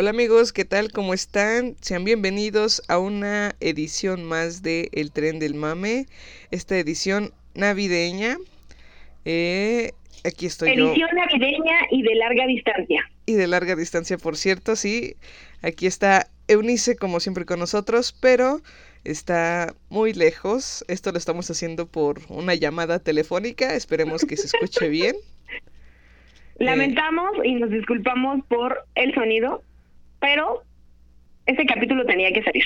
Hola amigos, ¿qué tal? ¿Cómo están? Sean bienvenidos a una edición más de El Tren del Mame, esta edición navideña. Eh, aquí estoy yo. Edición navideña y de larga distancia. Y de larga distancia, por cierto, sí. Aquí está Eunice, como siempre, con nosotros, pero está muy lejos. Esto lo estamos haciendo por una llamada telefónica. Esperemos que se escuche bien. Lamentamos y nos disculpamos por el sonido, pero ese capítulo tenía que salir.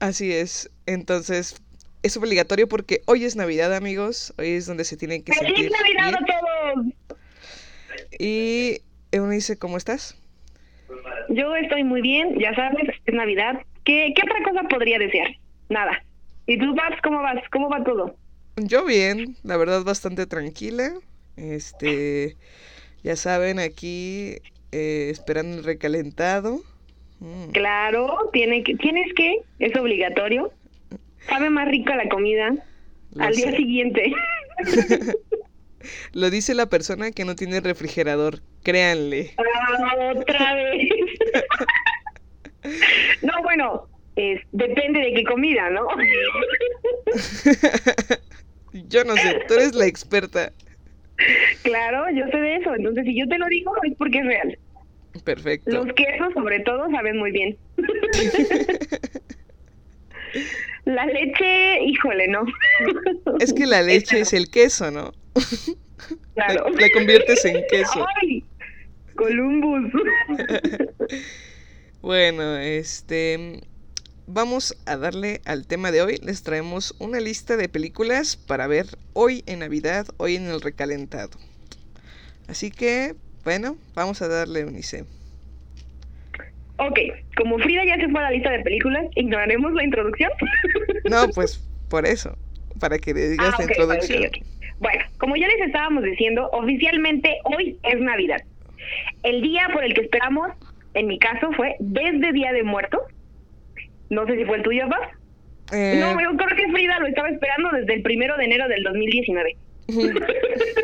Así es. Entonces, es obligatorio porque hoy es Navidad, amigos. Hoy es donde se tienen que sentir ¡Feliz Navidad bien. a todos! Y Eunice, ¿cómo estás? Yo estoy muy bien, ya sabes, es Navidad. ¿Qué, qué otra cosa podría desear? Nada. ¿Y tú, Babs, cómo vas? ¿Cómo va todo? Yo bien, la verdad bastante tranquila. Este, ya saben, aquí eh, esperando el recalentado. Mm, Claro, tiene que, tienes que, es obligatorio. Sabe más rica la comida lo al día siguiente. Lo dice la persona que no tiene refrigerador, créanle. Ah, otra vez. no, bueno, es, depende de qué comida, ¿no? Yo no sé, tú eres la experta. claro, yo sé de eso. Entonces, si yo te lo digo, es porque es real. Perfecto. Los quesos, sobre todo, saben muy bien. La leche, híjole, no. Es que la leche es el queso, ¿no? Claro. La, la conviertes en queso. ¡Ay! Columbus. Bueno, este. Vamos a darle al tema de hoy. Les traemos una lista de películas para ver hoy en Navidad, hoy en el recalentado. Así que, bueno, vamos a darle Unice. ok, como Frida ya se fue a la lista de películas, ignoraremos la introducción. No, pues por eso, para que le digas Ah, la introducción. Bueno, como ya les estábamos diciendo, oficialmente hoy es Navidad. El día por el que esperamos, en mi caso, fue desde Día de Muertos. No sé si fue el tuyo, Paz. Eh, No, yo creo que Frida lo estaba esperando desde el primero de enero del 2019.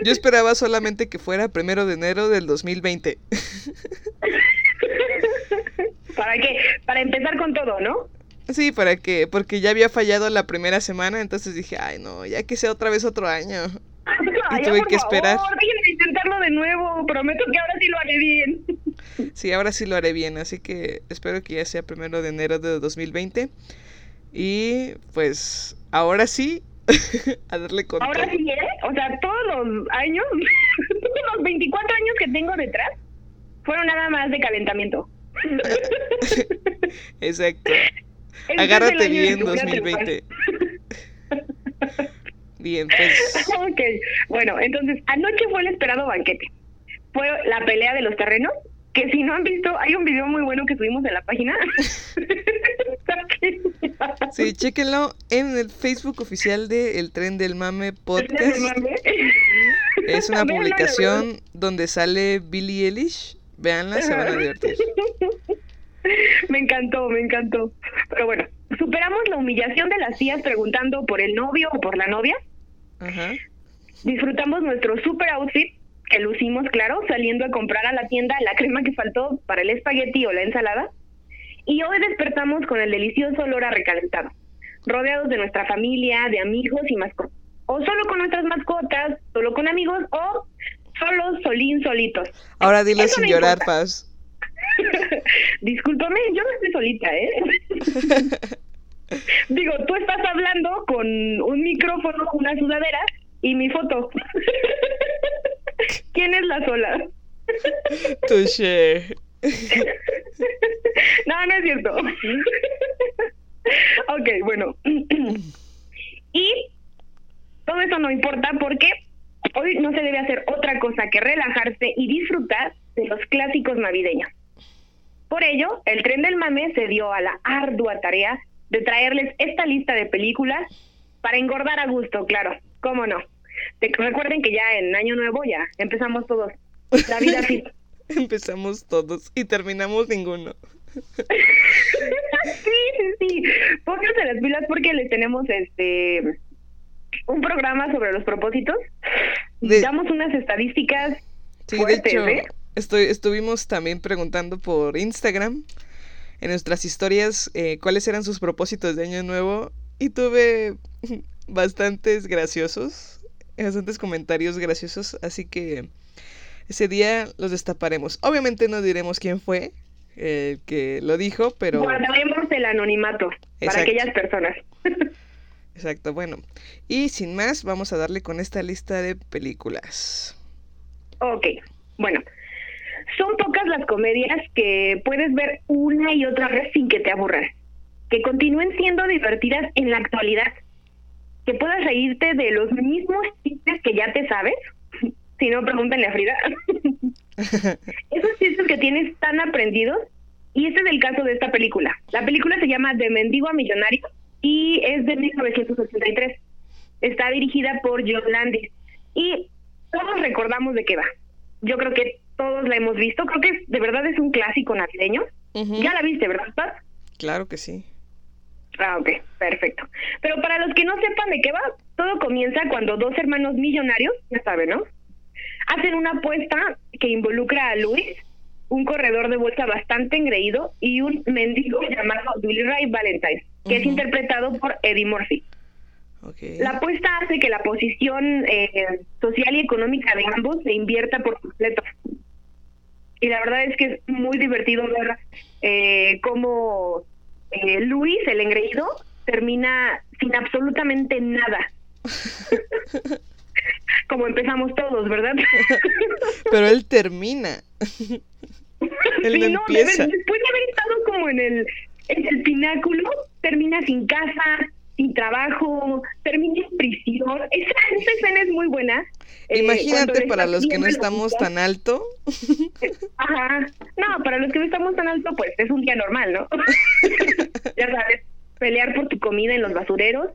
Yo esperaba solamente que fuera primero de enero del 2020. ¿Para qué? Para empezar con todo, ¿no? Sí, para que, porque ya había fallado la primera semana, entonces dije, ay no, ya que sea otra vez otro año. Ay, ya, tuve por que esperar. Favor, déjenme intentarlo de nuevo. Prometo que ahora sí lo haré bien. Sí, ahora sí lo haré bien, así que espero que ya sea primero de enero de 2020. Y pues ahora sí, a darle con Ahora todo. sí, ¿eh? O sea, todos los años, todos los 24 años que tengo detrás, fueron nada más de calentamiento. Exacto. Este Agárrate bien tu vida 2020. Bien, pues ok, bueno, entonces, anoche fue el esperado banquete. Fue la pelea de los terrenos, que si no han visto, hay un video muy bueno que subimos en la página. sí, chéquenlo en el Facebook oficial de El Tren del Mame Podcast. Es una publicación donde sale Billie Eilish. Véanla, se van a divertir. Me encantó, me encantó. Pero bueno, superamos la humillación de las tías preguntando por el novio o por la novia. Ajá. Disfrutamos nuestro super outfit, que lucimos, claro, saliendo a comprar a la tienda la crema que faltó para el espagueti o la ensalada. Y hoy despertamos con el delicioso olor a recalentado, rodeados de nuestra familia, de amigos y mascotas. O solo con nuestras mascotas, solo con amigos o solo solín solitos. Ahora dilo Eso sin llorar, importa. Paz. Discúlpame, yo no estoy solita, ¿eh? Digo, tú estás hablando con un micrófono, una sudadera y mi foto. ¿Quién es la sola? Touché. no, no es cierto. ok, bueno. y todo eso no importa porque hoy no se debe hacer otra cosa que relajarse y disfrutar de los clásicos navideños. Por ello, el tren del mame se dio a la ardua tarea de traerles esta lista de películas para engordar a gusto, claro, cómo no. Recuerden que ya en Año Nuevo ya empezamos todos la vida fit. Empezamos todos y terminamos ninguno. sí, sí, sí. Pónganse las pilas porque les tenemos este un programa sobre los propósitos. De- Damos unas estadísticas Sí, de fuertes, hecho, ¿eh? estoy, estuvimos también preguntando por Instagram, en nuestras historias, eh, cuáles eran sus propósitos de Año Nuevo y tuve bastantes graciosos, bastantes comentarios graciosos, así que ese día los destaparemos. Obviamente no diremos quién fue el que lo dijo, pero... Guardaremos el anonimato para aquellas personas. Exacto, bueno. Y sin más, vamos a darle con esta lista de películas. ok, bueno. Son pocas las comedias que puedes ver una y otra vez sin que te aburran. Que continúen siendo divertidas en la actualidad. Que puedas reírte de los mismos chistes que ya te sabes. Si no, pregúntenle a Frida. Esos chistes que tienes tan aprendidos. Y este es el caso de esta película. La película se llama De Mendigo a Millonario y es de 1983. Está dirigida por John Landis. Y todos recordamos de qué va. Yo creo que todos la hemos visto. Creo que es- de verdad es un clásico navideño. Ya la viste, ¿verdad, Paz? Claro que sí. Ah, ok, perfecto. Pero para los que no sepan de qué va, todo comienza cuando dos hermanos millonarios, ya saben, ¿no? Hacen una apuesta que involucra a Luis, un corredor de bolsa bastante engreído, y un mendigo llamado Billy Ray Valentine, que es interpretado por Eddie Murphy. La apuesta hace que la posición eh, social y económica de ambos se invierta por completo. Y la verdad es que es muy divertido ver eh, cómo eh, Luis, el engreído, termina sin absolutamente nada. Como empezamos todos, ¿verdad? Pero él termina. Él Sí, no, después de haber estado como en el, en el pináculo, termina sin casa, sin trabajo, termina en prisión. Esa, esa escena es muy buena. Eh, Imagínate para los que no estamos tan alto. Ajá. No, para los que no estamos tan alto, pues es un día normal, ¿no? ya sabes, pelear por tu comida en los basureros.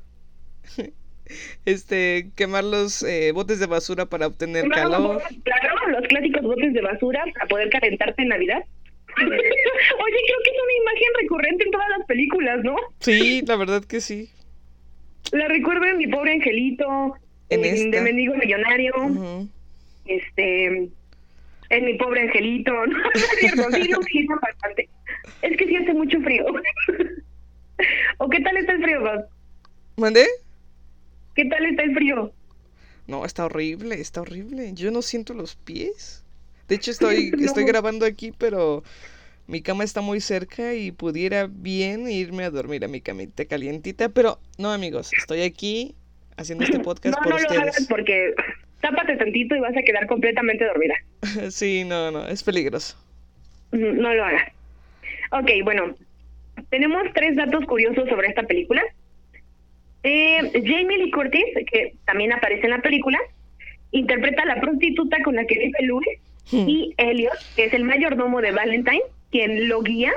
Este, quemar los eh, botes de basura para obtener calor. Claro, los clásicos botes de basura para poder calentarte en Navidad. Oye, creo que es una imagen recurrente en todas las películas, ¿no? Sí, la verdad que sí. La recuerdo en Mi Pobre Angelito, En en, esta. De Mendigo Millonario, este, en Mi Pobre Angelito, ¿no? No sí lo utilizan bastante. Es que sí hace mucho frío. ¿O qué tal está el frío, Bob? ¿Mandé? ¿Qué tal está el frío? No, está horrible, está horrible. Yo no siento los pies. De hecho, estoy, No. estoy grabando aquí, pero mi cama está muy cerca y pudiera bien irme a dormir a mi camita calientita. Pero no, amigos, estoy aquí haciendo este podcast no, por no lo hagas porque tápate tantito y vas a quedar completamente dormida. Sí, no, no, es peligroso. No lo hagas. Ok, bueno, tenemos tres datos curiosos sobre esta película. Eh, Jamie Lee Curtis, que también aparece en la película, interpreta a la prostituta con la que vive Louis y Elliot, que es el mayordomo de Valentine, quien lo guía.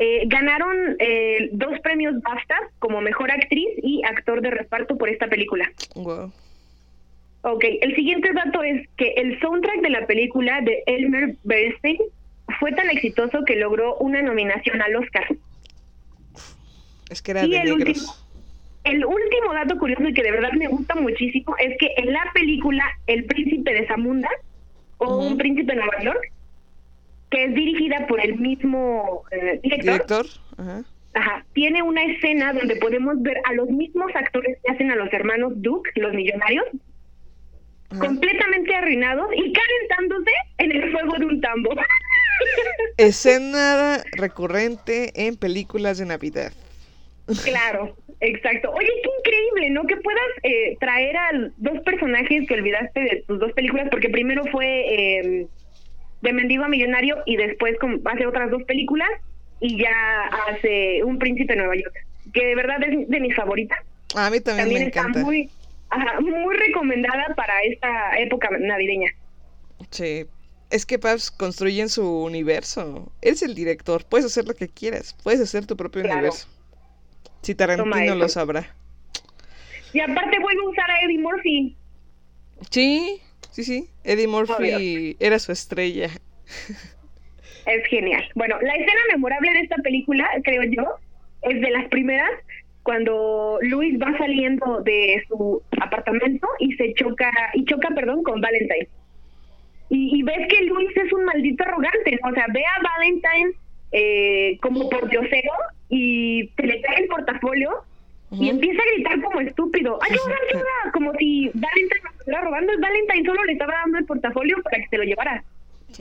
Eh, ganaron eh, dos premios BAFTA como mejor actriz y actor de reparto por esta película. Wow. Ok, el siguiente dato es que el soundtrack de la película de Elmer Bernstein fue tan exitoso que logró una nominación al Oscar. Es que era Y de negros. último, el último dato curioso y que de verdad me gusta muchísimo es que en la película El Príncipe de Zamunda o. Un Príncipe de Nueva York, que es dirigida por el mismo eh, director, Director. Ajá. Ajá. Tiene una escena donde podemos ver a los mismos actores que hacen a los hermanos Duke, los millonarios, completamente arruinados y calentándose en el fuego de un tambo. Escena recurrente en películas de Navidad. Claro, exacto. Oye, qué increíble, ¿no? Que puedas eh, traer a dos personajes que olvidaste de tus dos películas, porque primero fue eh, de Mendigo a Millonario y después hace otras dos películas y ya hace Un Príncipe de Nueva York, que de verdad es de mis favoritas. A mí también, También me está encanta. muy, ajá, muy recomendada para esta época navideña. Sí. Es que Paps construye en su universo. Eres el director, puedes hacer lo que quieras, puedes hacer tu propio Claro. universo. Si Tarantino lo sabrá. Y aparte vuelve a usar a Eddie Murphy. Sí, sí, sí. Eddie Murphy era su estrella. Es genial. Bueno, la escena memorable de esta película, creo yo, es de las primeras cuando Luis va saliendo de su apartamento y se choca, y choca, perdón, con Valentine. Y, y ves que Luis es un maldito arrogante, o sea, ve a Valentine eh, como por diosero y se le cae el portafolio y empieza a gritar como estúpido, ayuda, ayuda, como si Valentine lo estuviera robando, y Valentine solo le estaba dando el portafolio para que se lo llevara.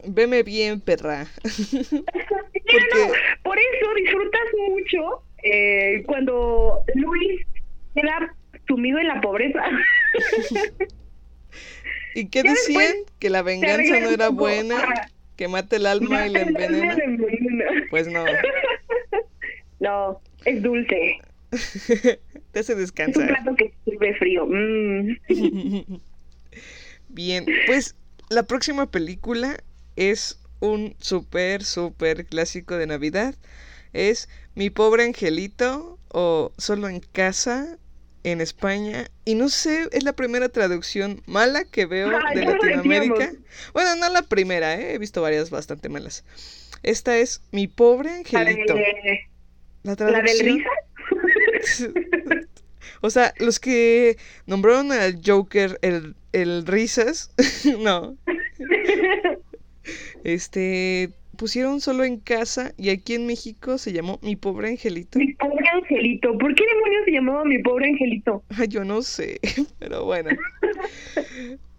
Veme bien, perra. Porque- por eso disfrutas mucho eh, cuando Luis queda sumido en la pobreza. ¿Y qué decían? Que la venganza no era buena, que mate el alma y la envenena. Pues no. No, es dulce. Te hace Es un descansar. plato que sirve frío. Mm. Bien, pues la próxima película es un súper, súper clásico de Navidad. Es Mi pobre angelito o Solo en casa en España. Y no sé, es la primera traducción mala que veo de Latinoamérica. Bueno, no la primera, ¿eh? he visto varias bastante malas. Esta es Mi pobre La, angelito. de- La la del risa. O sea, los que nombraron al Joker el, el risas, no. Este, pusieron solo en casa y aquí en México se llamó Mi pobre angelito. mi pobre angelito. ¿Por qué demonios se llamaba mi pobre angelito? Ay, yo no sé, pero bueno.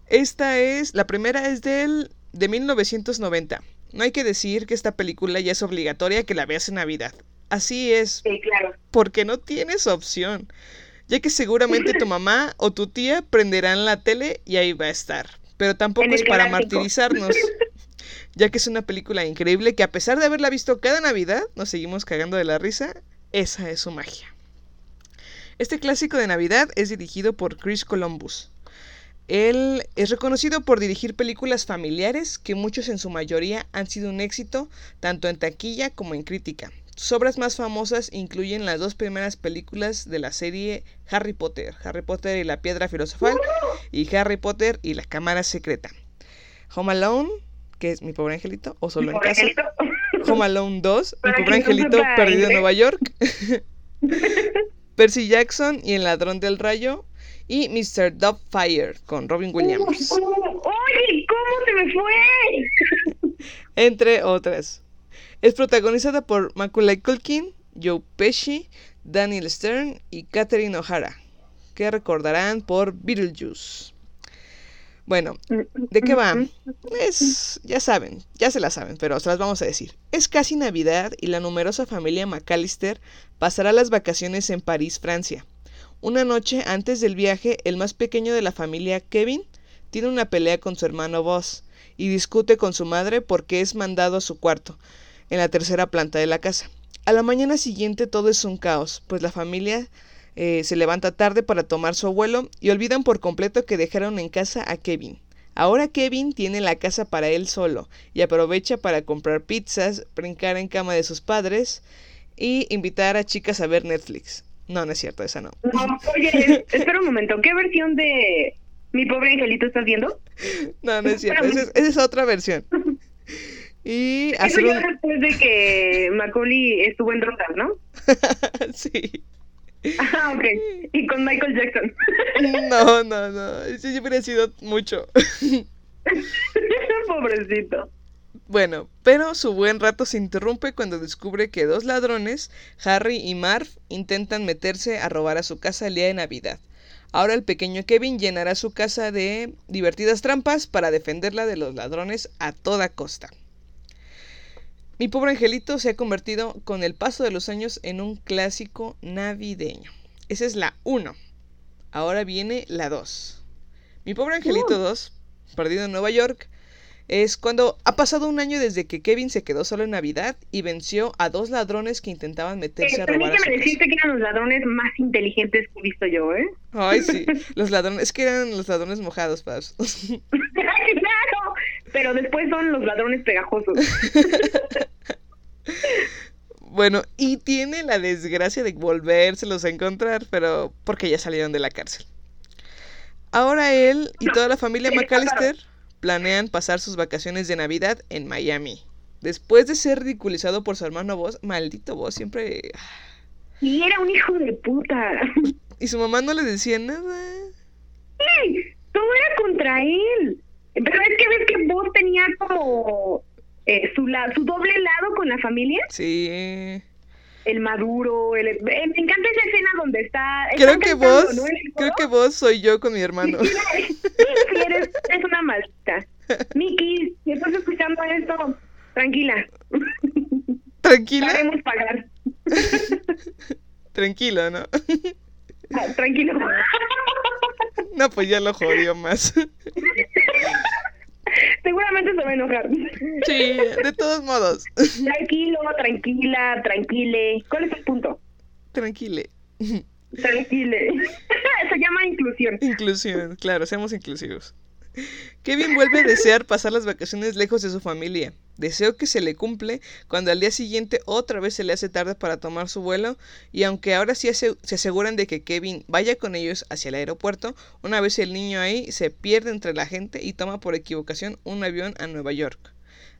Esta es, la primera es del, de 1990. No hay que decir que esta película ya es obligatoria que la veas en Navidad. Así es, Sí, claro. porque no tienes opción, ya que seguramente tu mamá o tu tía prenderán la tele y ahí va a estar. Pero tampoco es para martirizarnos, ya que es una película increíble que a pesar de haberla visto cada Navidad, nos seguimos cagando de la risa, esa es su magia. Este clásico de Navidad es dirigido por Chris Columbus. Él es reconocido por dirigir películas familiares que muchos en su mayoría han sido un éxito tanto en taquilla como en crítica. Sus obras más famosas incluyen las dos primeras películas de la serie Harry Potter, Harry Potter y la Piedra Filosofal y Harry Potter y la Cámara Secreta. Home Alone, que es mi pobre angelito, o solo en casa. angelito. Home Alone 2, mi pobre angelito perdido en. Nueva York. Percy Jackson y El ladrón del rayo. Y Mr. Doubtfire con Robin Williams. Oye, ¿cómo se me fue? Entre otras. Es protagonizada por Macaulay Culkin, Joe Pesci, Daniel Stern y Catherine O'Hara, que recordarán por Beetlejuice. Bueno, ¿de qué va? Es, ya saben, ya se la saben, pero se las vamos a decir. Es casi Navidad y la numerosa familia McAllister pasará las vacaciones en París, Francia. Una noche antes del viaje, el más pequeño de la familia, Kevin, tiene una pelea con su hermano Buzz y discute con su madre porque es mandado a su cuarto, en la tercera planta de la casa. A la mañana siguiente todo es un caos, pues la familia eh, se levanta tarde para tomar su abuelo y olvidan por completo que dejaron en casa a Kevin. Ahora Kevin tiene la casa para él solo y aprovecha para comprar pizzas, brincar en cama de sus padres y invitar a chicas a ver Netflix. No, no es cierto, esa no. No, oye, espera un momento. ¿Qué versión de Mi pobre angelito estás viendo? No, no es cierto, esa es, esa es otra versión. Y Eso hacer ya un... después de que Macaulay estuvo en drogas, ¿no? sí. Ah, ok. Y con Michael Jackson. No, no, no. Eso ya hubiera sido mucho. Pobrecito. Bueno, pero su buen rato se interrumpe cuando descubre que dos ladrones, Harry y Marv, intentan meterse a robar a su casa el día de Navidad. Ahora el pequeño Kevin llenará su casa de divertidas trampas para defenderla de los ladrones a toda costa. Mi pobre angelito se ha convertido con el paso de los años en un clásico navideño. Esa es la 1. Ahora viene la 2. Mi pobre angelito 2, perdido en Nueva York, Es cuando ha pasado un año desde que Kevin se quedó solo en Navidad y venció a dos ladrones que intentaban meterse Eh, a robar permíteme decirte que eran los ladrones más inteligentes que he visto yo, ¿eh? Ay, sí, los ladrones, es que eran los ladrones mojados, Pabs. ¡Claro! Pero después son los ladrones pegajosos. Bueno, y tiene la desgracia de volvérselos a encontrar, pero porque ya salieron de la cárcel. Ahora él y toda la familia McAllister planean pasar sus vacaciones de Navidad en Miami. Después de ser ridiculizado por su hermano Boss, maldito Boss, siempre... Y era un hijo de puta. Y su mamá no le decía nada. Sí, todo era contra él. Pero es que ves que vos tenía como eh, su, la- su doble lado con la familia. Sí. El maduro, el... eh, me encanta esa escena donde está... Creo que cantando, vos, creo que vos soy yo con mi hermano. Sí, eres, eres una maldita. Miki, si estás escuchando esto, tranquila. Tranquila, Sabemos pagar. tranquilo, ¿no? Ah, Tranquilo. No, pues ya lo jodió más. Seguramente se va a enojar. Sí, de todos modos. Tranquilo, tranquila, tranquile. ¿Cuál es el punto? Tranquile. Tranquile. Se llama inclusión. Inclusión, claro, seamos inclusivos. Kevin vuelve a desear pasar las vacaciones lejos de su familia. Deseo que se le cumple cuando al día siguiente otra vez se le hace tarde para tomar su vuelo y aunque ahora sí se aseguran de que Kevin vaya con ellos hacia el aeropuerto, una vez el niño ahí se pierde entre la gente y toma por equivocación un avión a Nueva York.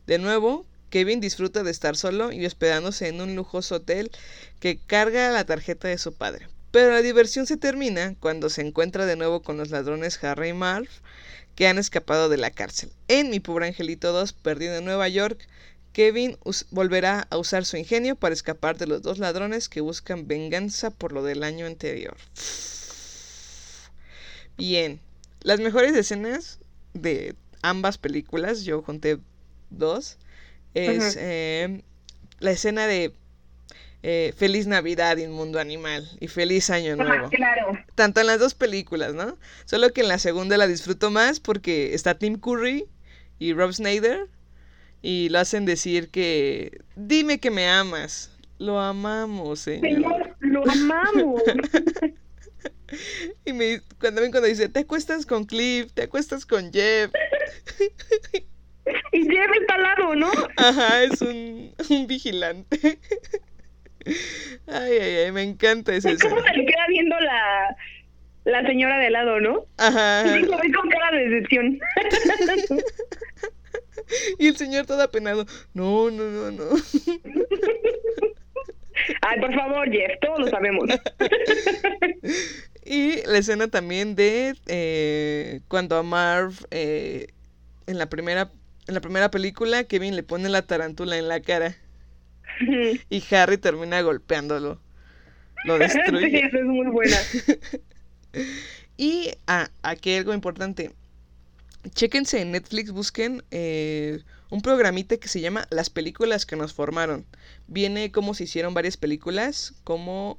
De nuevo, Kevin disfruta de estar solo y hospedándose en un lujoso hotel que carga la tarjeta de su padre. Pero la diversión se termina cuando se encuentra de nuevo con los ladrones Harry y Marv que han escapado de la cárcel. En Mi Pobre Angelito 2, perdido en Nueva York, Kevin volverá a usar su ingenio para escapar de los dos ladrones que buscan venganza por lo del año anterior. Bien, las mejores escenas de ambas películas, yo conté dos, es eh, la escena de eh, Feliz Navidad, Inmundo Animal y Feliz Año Nuevo Ah, claro. tanto en las dos películas, ¿no? Solo que en la segunda la disfruto más porque está Tim Curry y Rob Snyder y lo hacen decir que dime que me amas. Lo amamos, señor. Señor, lo amamos. Y me, cuando cuando dice, te acuestas con Cliff, te acuestas con Jeff. Y Jeff está al lado, ¿no? Ajá, es un, un vigilante. Ay, ay, ay, me encanta esa Es como escena. se le queda viendo la, la señora de lado, ¿no? Ajá. Y lo ve con cara de decepción. Y el señor todo apenado. No, no, no, no. Ay, por favor, Jeff, todos lo sabemos. Y la escena también de eh, cuando a Marv eh, en la primera en la primera película Kevin le pone la tarántula en la cara y Harry termina golpeándolo. Lo Sí, destruye. eso es muy buena. Y ah, aquí algo importante. Chéquense en Netflix, busquen eh, un programita que se llama Las películas que nos formaron. Viene cómo se hicieron varias películas, como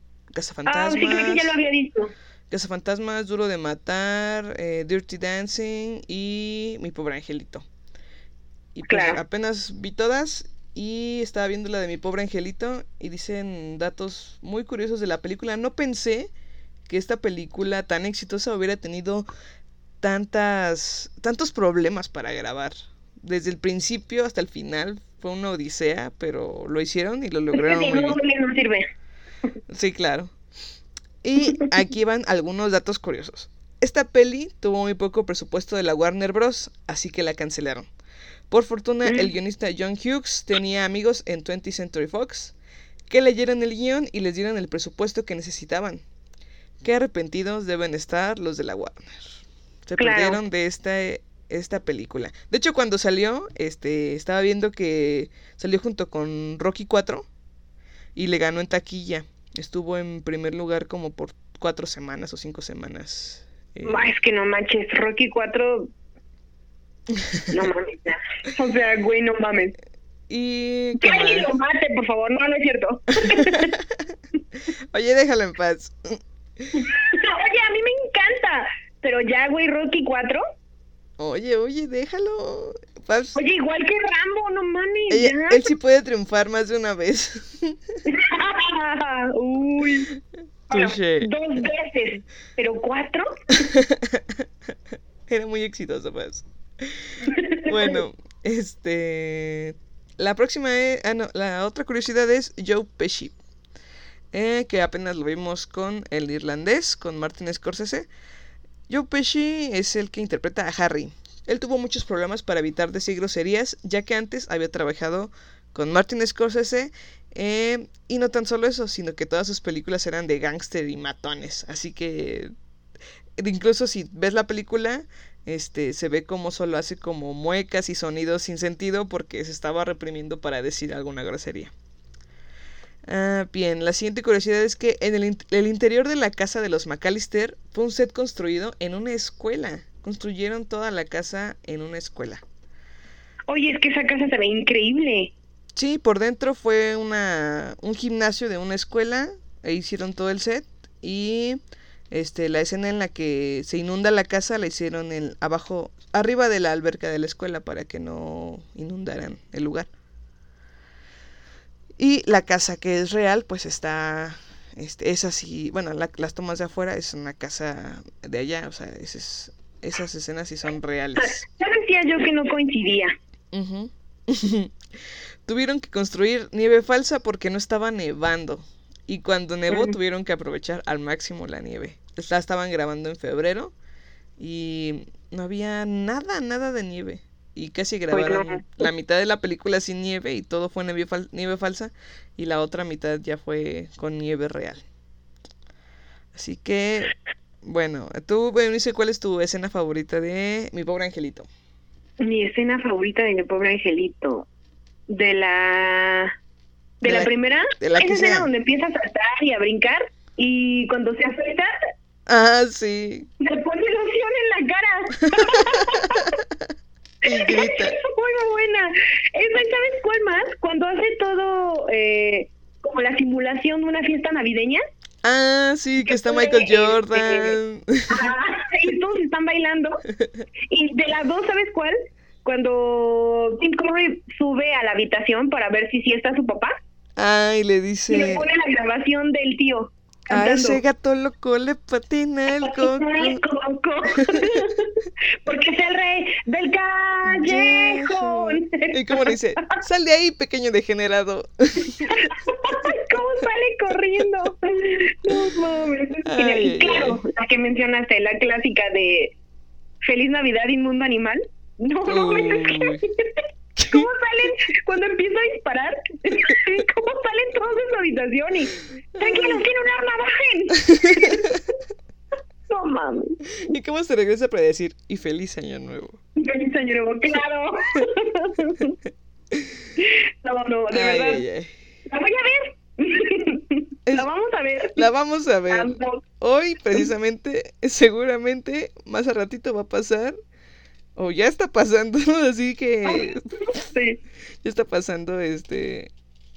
Ah, sí, creo que Cazafantasmas. ya lo había visto. Cazafantasmas, Duro de Matar, eh, Dirty Dancing y Mi Pobre Angelito. Y pues Claro. apenas vi todas y estaba viendo la de Mi Pobre Angelito y dicen datos muy curiosos de la película. No pensé que esta película tan exitosa hubiera tenido tantas tantos problemas para grabar. Desde el principio hasta el final fue una odisea, pero lo hicieron y lo lograron muy no, bien. no sirve. Sí, claro. Y aquí van algunos datos curiosos. Esta peli tuvo muy poco presupuesto de la Warner Bros., así que la cancelaron. Por fortuna, el guionista John Hughes tenía amigos en 20th Century Fox que leyeron el guion y les dieron el presupuesto que necesitaban. Qué arrepentidos deben estar los de la Warner. Se Claro. perdieron de esta, esta película. De hecho, cuando salió, este, estaba viendo que salió junto con Rocky 4 y le ganó en taquilla. Estuvo en primer lugar como por cuatro semanas o cinco semanas. eh, es que no manches, Rocky 4. No mames. ya. O sea, güey, no mames. y Que ¿qué lo mate, por favor. No, no es cierto. Oye, déjalo en paz. Oye, a mí me encanta. Pero ya, güey, Rocky 4. Oye, oye, déjalo. Paps, Oye, igual que Rambo, no mames. ella- él sí puede triunfar más de una vez. Uy. Bueno, dos veces, pero cuatro. Era muy exitoso, Paps. Bueno, este. La próxima es. Ah, no, la otra curiosidad es Joe Pesci. eh, que apenas lo vimos con el irlandés, con Martin Scorsese. Joe Pesci es el que interpreta a Harry. Él tuvo muchos problemas para evitar decir groserías, ya que antes había trabajado con Martin Scorsese. eh, y no tan solo eso, sino que todas sus películas eran de gángster y matones. Así que incluso si ves la película, este, se ve como solo hace como muecas y sonidos sin sentido porque se estaba reprimiendo para decir alguna grosería. Ah, bien, la siguiente curiosidad es que en el, in- el interior de la casa de los McAllister fue un set construido en una escuela. Construyeron toda la casa en una escuela. Oye, es que esa casa se ve increíble. Sí, por dentro fue una, un gimnasio de una escuela, e hicieron todo el set y este la escena en la que se inunda la casa la hicieron en abajo, arriba de la alberca de la escuela para que no inundaran el lugar. Y la casa que es real, pues está, este, es así, bueno, la- las tomas de afuera es una casa de allá, o sea, ese es- esas escenas sí son reales. Ya decía yo que no coincidía. Tuvieron que construir nieve falsa porque no estaba nevando. Y cuando nevó tuvieron que aprovechar al máximo la nieve. La estaban grabando en febrero y no había nada, nada de nieve. Y casi grabaron la mitad de la película sin nieve y todo fue nieve, fal- nieve falsa. Y la otra mitad ya fue con nieve real. Así que, bueno, tú, Eunice, ¿cuál es tu escena favorita de Mi Pobre Angelito? Mi escena favorita de mi pobre angelito. De la. De, De la, la- primera. de la esa escena donde empieza a saltar y a brincar. Y cuando se afeita, Ah, sí. se pone loción en la cara. Y grita. Muy buena. Esa, ¿sabes cuál más? Cuando hace todo eh, como la simulación de una fiesta navideña. Ah, sí, que Que está Michael este, Jordan. Ajá, y todos están bailando. Y de las dos, ¿sabes cuál? Cuando Tim Curry sube a la habitación para ver si sí está su papá Ay, le y le dice. pone la grabación del tío. A cantando. ese gato loco le patina el coco. Porque es el rey del callejón. Y como le dice, sal de ahí, pequeño degenerado. ¿Cómo sale corriendo? No mames. es Ay, y ay, claro, la que mencionaste, la clásica de Feliz Navidad, inmundo animal. No que- Uy. ¿Cómo salen cuando empieza a disparar? ¿Cómo salen todos de su habitación y tranquilos, tiene un arma, bajen? No mames. ¿Y cómo se regresa para decir, y feliz año nuevo? Feliz año nuevo, claro. No, no, de Ay, verdad. ay, ay. La voy a ver. La vamos a ver. La vamos a ver. Hoy, precisamente, seguramente, más a ratito va a pasar. O ya está pasando, así que Sí. ya está pasando este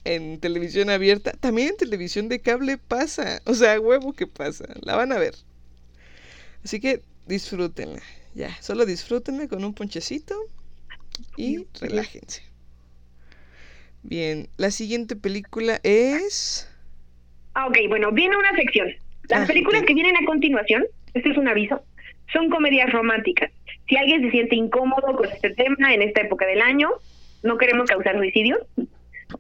en televisión abierta. También en televisión de cable pasa. O sea, huevo que pasa. La van a ver. Así que disfrútenla. Ya, solo disfrútenla con un ponchecito y relájense. Bien, la siguiente película es. Ah, ok, bueno, viene una sección. Las Ah, películas que vienen a continuación, este es un aviso, son comedias románticas. Si alguien se siente incómodo con este tema en esta época del año, no queremos causar suicidios,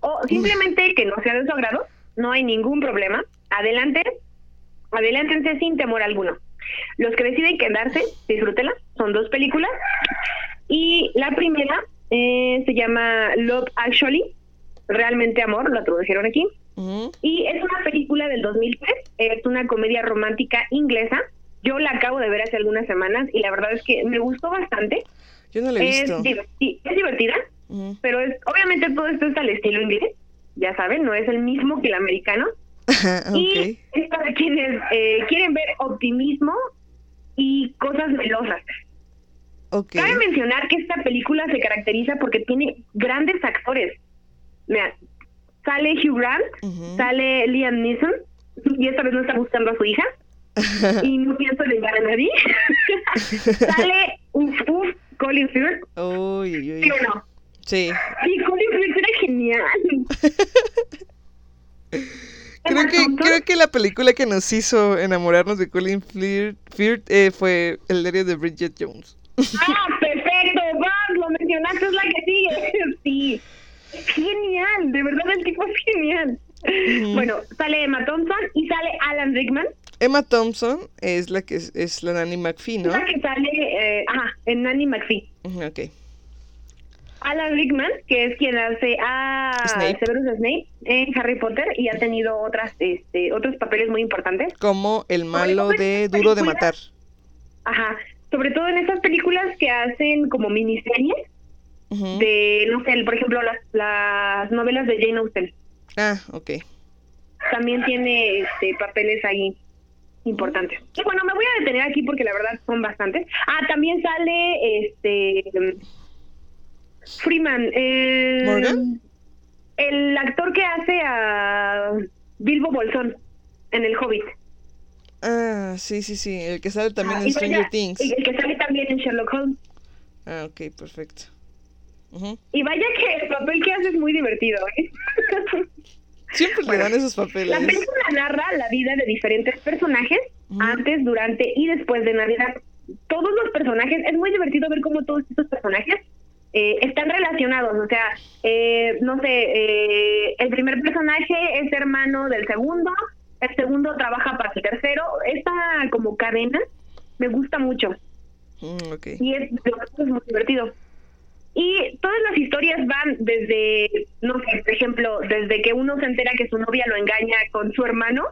o simplemente que no sea de su agrado, no hay ningún problema. Adelante, adelántense sin temor alguno. Los que deciden quedarse, disfrútenla. Son dos películas. Y la primera eh, se llama Love Actually, Realmente Amor, lo tradujeron aquí. Ujú. Y es una película del 2003, es una comedia romántica inglesa. Yo la acabo de ver hace algunas semanas y la verdad es que me gustó bastante. Yo no la he Es, visto. diverti- es divertida, pero es obviamente todo esto es al estilo inglés, ya saben, no es el mismo que el americano. Y es para quienes eh, quieren ver optimismo y cosas melosas. Cabe mencionar que esta película se caracteriza porque tiene grandes actores. Mira, sale Hugh Grant, sale Liam Neeson, y esta vez no está buscando a su hija, y no pienso negar a nadie. sale, uf, uf, Colin Firth. Uy, uy, uy. ¿Sí o no? Sí. Sí, Colin Firth era genial. Creo que, creo que la película que nos hizo enamorarnos de Colin Firth, eh, fue El diario de Bridget Jones. Ah, perfecto, vas, lo mencionaste, es la que sigue. Sí. Genial, de verdad el tipo es genial. Bueno, sale Emma Thompson y sale Alan Rickman. Emma Thompson es la que es, es la Nanny McPhee, ¿no? La que sale, eh, ajá, en Nanny McPhee. Ok. Alan Rickman, que es quien hace a Snape. Severus Snape en Harry Potter y ha tenido otras, este, otros papeles muy importantes. Como el malo de Duro de Matar. Ajá, sobre todo en estas películas que hacen como miniseries de, no sé, por ejemplo, las, las novelas de Jane Austen. Ah, ok. También tiene este, papeles ahí importantes. Y bueno, me voy a detener aquí porque la verdad son bastantes. Ah, también sale este Freeman, el, ¿Morgan? el actor que hace a Bilbo Bolsón en El Hobbit. Ah, sí, sí, sí. El que sale también Ah, en Stranger vaya- Things. Y el que sale también en Sherlock Holmes. Ah, ok, perfecto. Y vaya que el papel que hace es muy divertido, ¿eh? Siempre le dan esos papeles. La película narra la vida de diferentes personajes antes, durante y después de Navidad. Todos los personajes, es muy divertido ver cómo todos estos personajes eh, están relacionados. O sea, eh, no sé, eh, el primer personaje es hermano del segundo, el segundo trabaja para el tercero. Esta como cadena me gusta mucho Mm, ok. y es, es muy divertido. Y todas las historias van desde, no sé, por ejemplo, desde que uno se entera que su novia lo engaña con su hermano.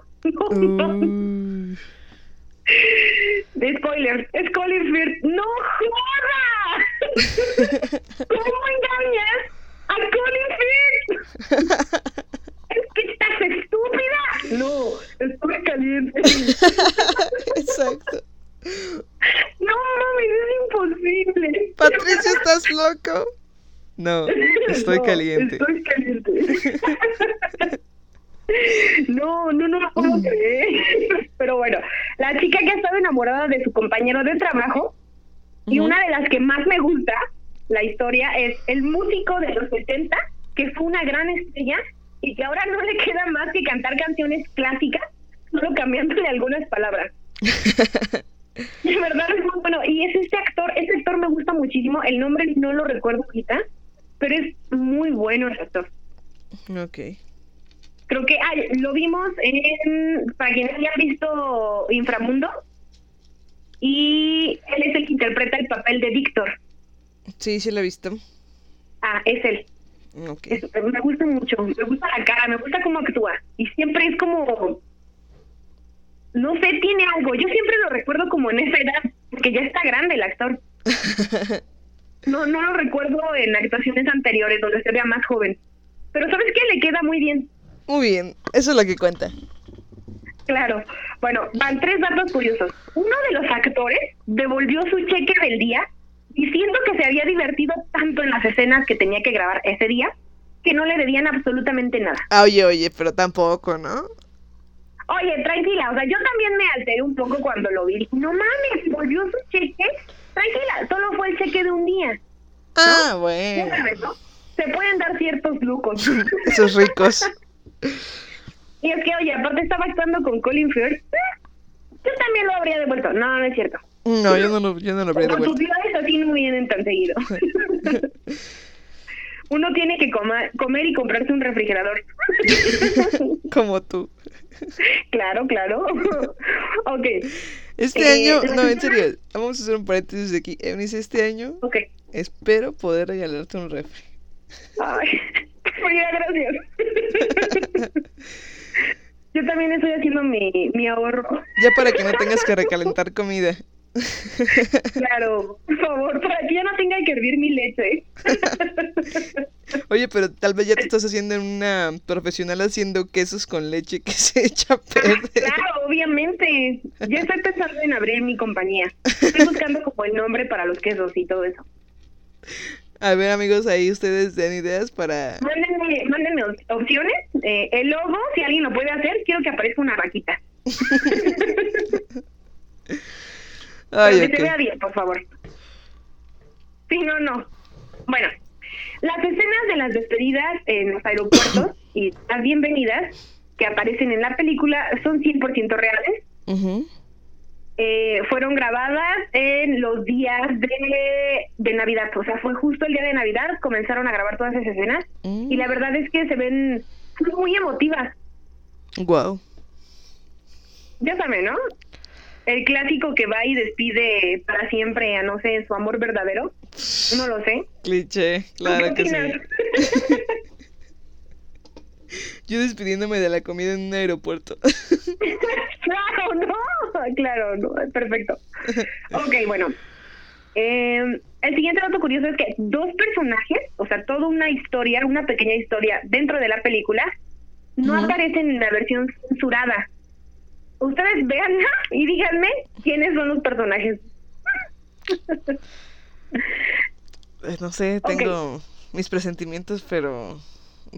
Es Colin Firth. ¡No jodas! ¿Cómo engañas a Colin Firth? ¿Es que estás estúpida? No, estoy caliente. Exacto. No mames, es imposible. Patricia, ¿estás loco? No, estoy No, caliente. Estoy caliente. No, no, no lo puedo creer. Pero bueno, la chica que ha estado enamorada de su compañero de trabajo y una de las que más me gusta, la historia, es el músico de los 70, que fue una gran estrella y que ahora no le queda más que cantar canciones clásicas, solo cambiándole algunas palabras. De verdad es muy bueno. Y es este actor, este actor me gusta muchísimo. El nombre no lo recuerdo ahorita, pero es muy bueno el actor. Ok. Creo que ay, lo vimos en, para quienes hayan visto Inframundo, y él es el que interpreta el papel de Víctor. Sí, sí la he visto. Ah, es él. Ok. Es- me gusta mucho, me gusta la cara, me gusta cómo actúa. Y siempre es como, no sé, tiene algo. Yo siempre lo recuerdo como en esa edad, porque ya está grande el actor. No, no lo recuerdo en actuaciones anteriores donde se vea más joven. Pero ¿sabes qué? Le queda muy bien. Muy bien, eso es lo que cuenta. Claro. Bueno, van tres datos curiosos. Uno de los actores devolvió su cheque del día diciendo que se había divertido tanto en las escenas que tenía que grabar ese día que no le debían absolutamente nada. Oye, oye, pero tampoco, ¿no? Oye, tranquila, o sea, yo también me alteré un poco cuando lo vi. No mames, volvió su cheque. Tranquila, solo fue el cheque de un día. Ah, bueno. sabes, ¿no? Se pueden dar ciertos lujos. Esos ricos. y es que, oye, aparte estaba actuando con Colin Firth. Yo también lo habría devuelto. No, no es cierto. No, yo no lo, yo no lo habría devuelto. ciudades así no vienen tan seguido. Uno tiene que coma- comer y comprarse un refrigerador. Como tú. Claro, claro. ok, Este Eh, año, no, en serio, vamos a hacer un paréntesis de aquí. Eunice, este año ok. espero poder regalarte un refri. Ay, gracias. Yo también estoy haciendo mi, mi ahorro. Ya para que no tengas que recalentar comida. Claro, por favor, para que ya no tenga que hervir mi leche. Oye, pero tal vez ya te estás haciendo una profesional haciendo quesos con leche que se echa a perder. Claro, obviamente. Ya estoy pensando en abrir mi compañía. Estoy buscando como el nombre para los quesos y todo eso. A ver, amigos, ahí ustedes den ideas para... Mándenme, mándenme op- opciones. Eh, el logo, si alguien lo puede hacer, quiero que aparezca una vaquita. Ay, Pero que se ok. vea bien, por favor. Sí, no, no. Bueno, las escenas de las despedidas en los aeropuertos y las bienvenidas que aparecen en la película son 100% reales. Eh, fueron grabadas en los días de, de Navidad. O sea, fue justo el día de Navidad, comenzaron a grabar todas esas escenas. Mm. Y la verdad es que se ven muy emotivas. Guau. Ya saben, ¿no? El clásico que va y despide para siempre a, no sé, su amor verdadero. No lo sé. Cliché, ¿Tú claro que sí. Yo despidiéndome de la comida en un aeropuerto. claro, no. Claro, no. Perfecto. Ok, bueno. Eh, el siguiente dato curioso es que dos personajes, o sea, toda una historia, una pequeña historia dentro de la película, no aparecen en la versión censurada. Ustedes véanla y díganme quiénes son los personajes. Eh, No sé, tengo mis presentimientos, pero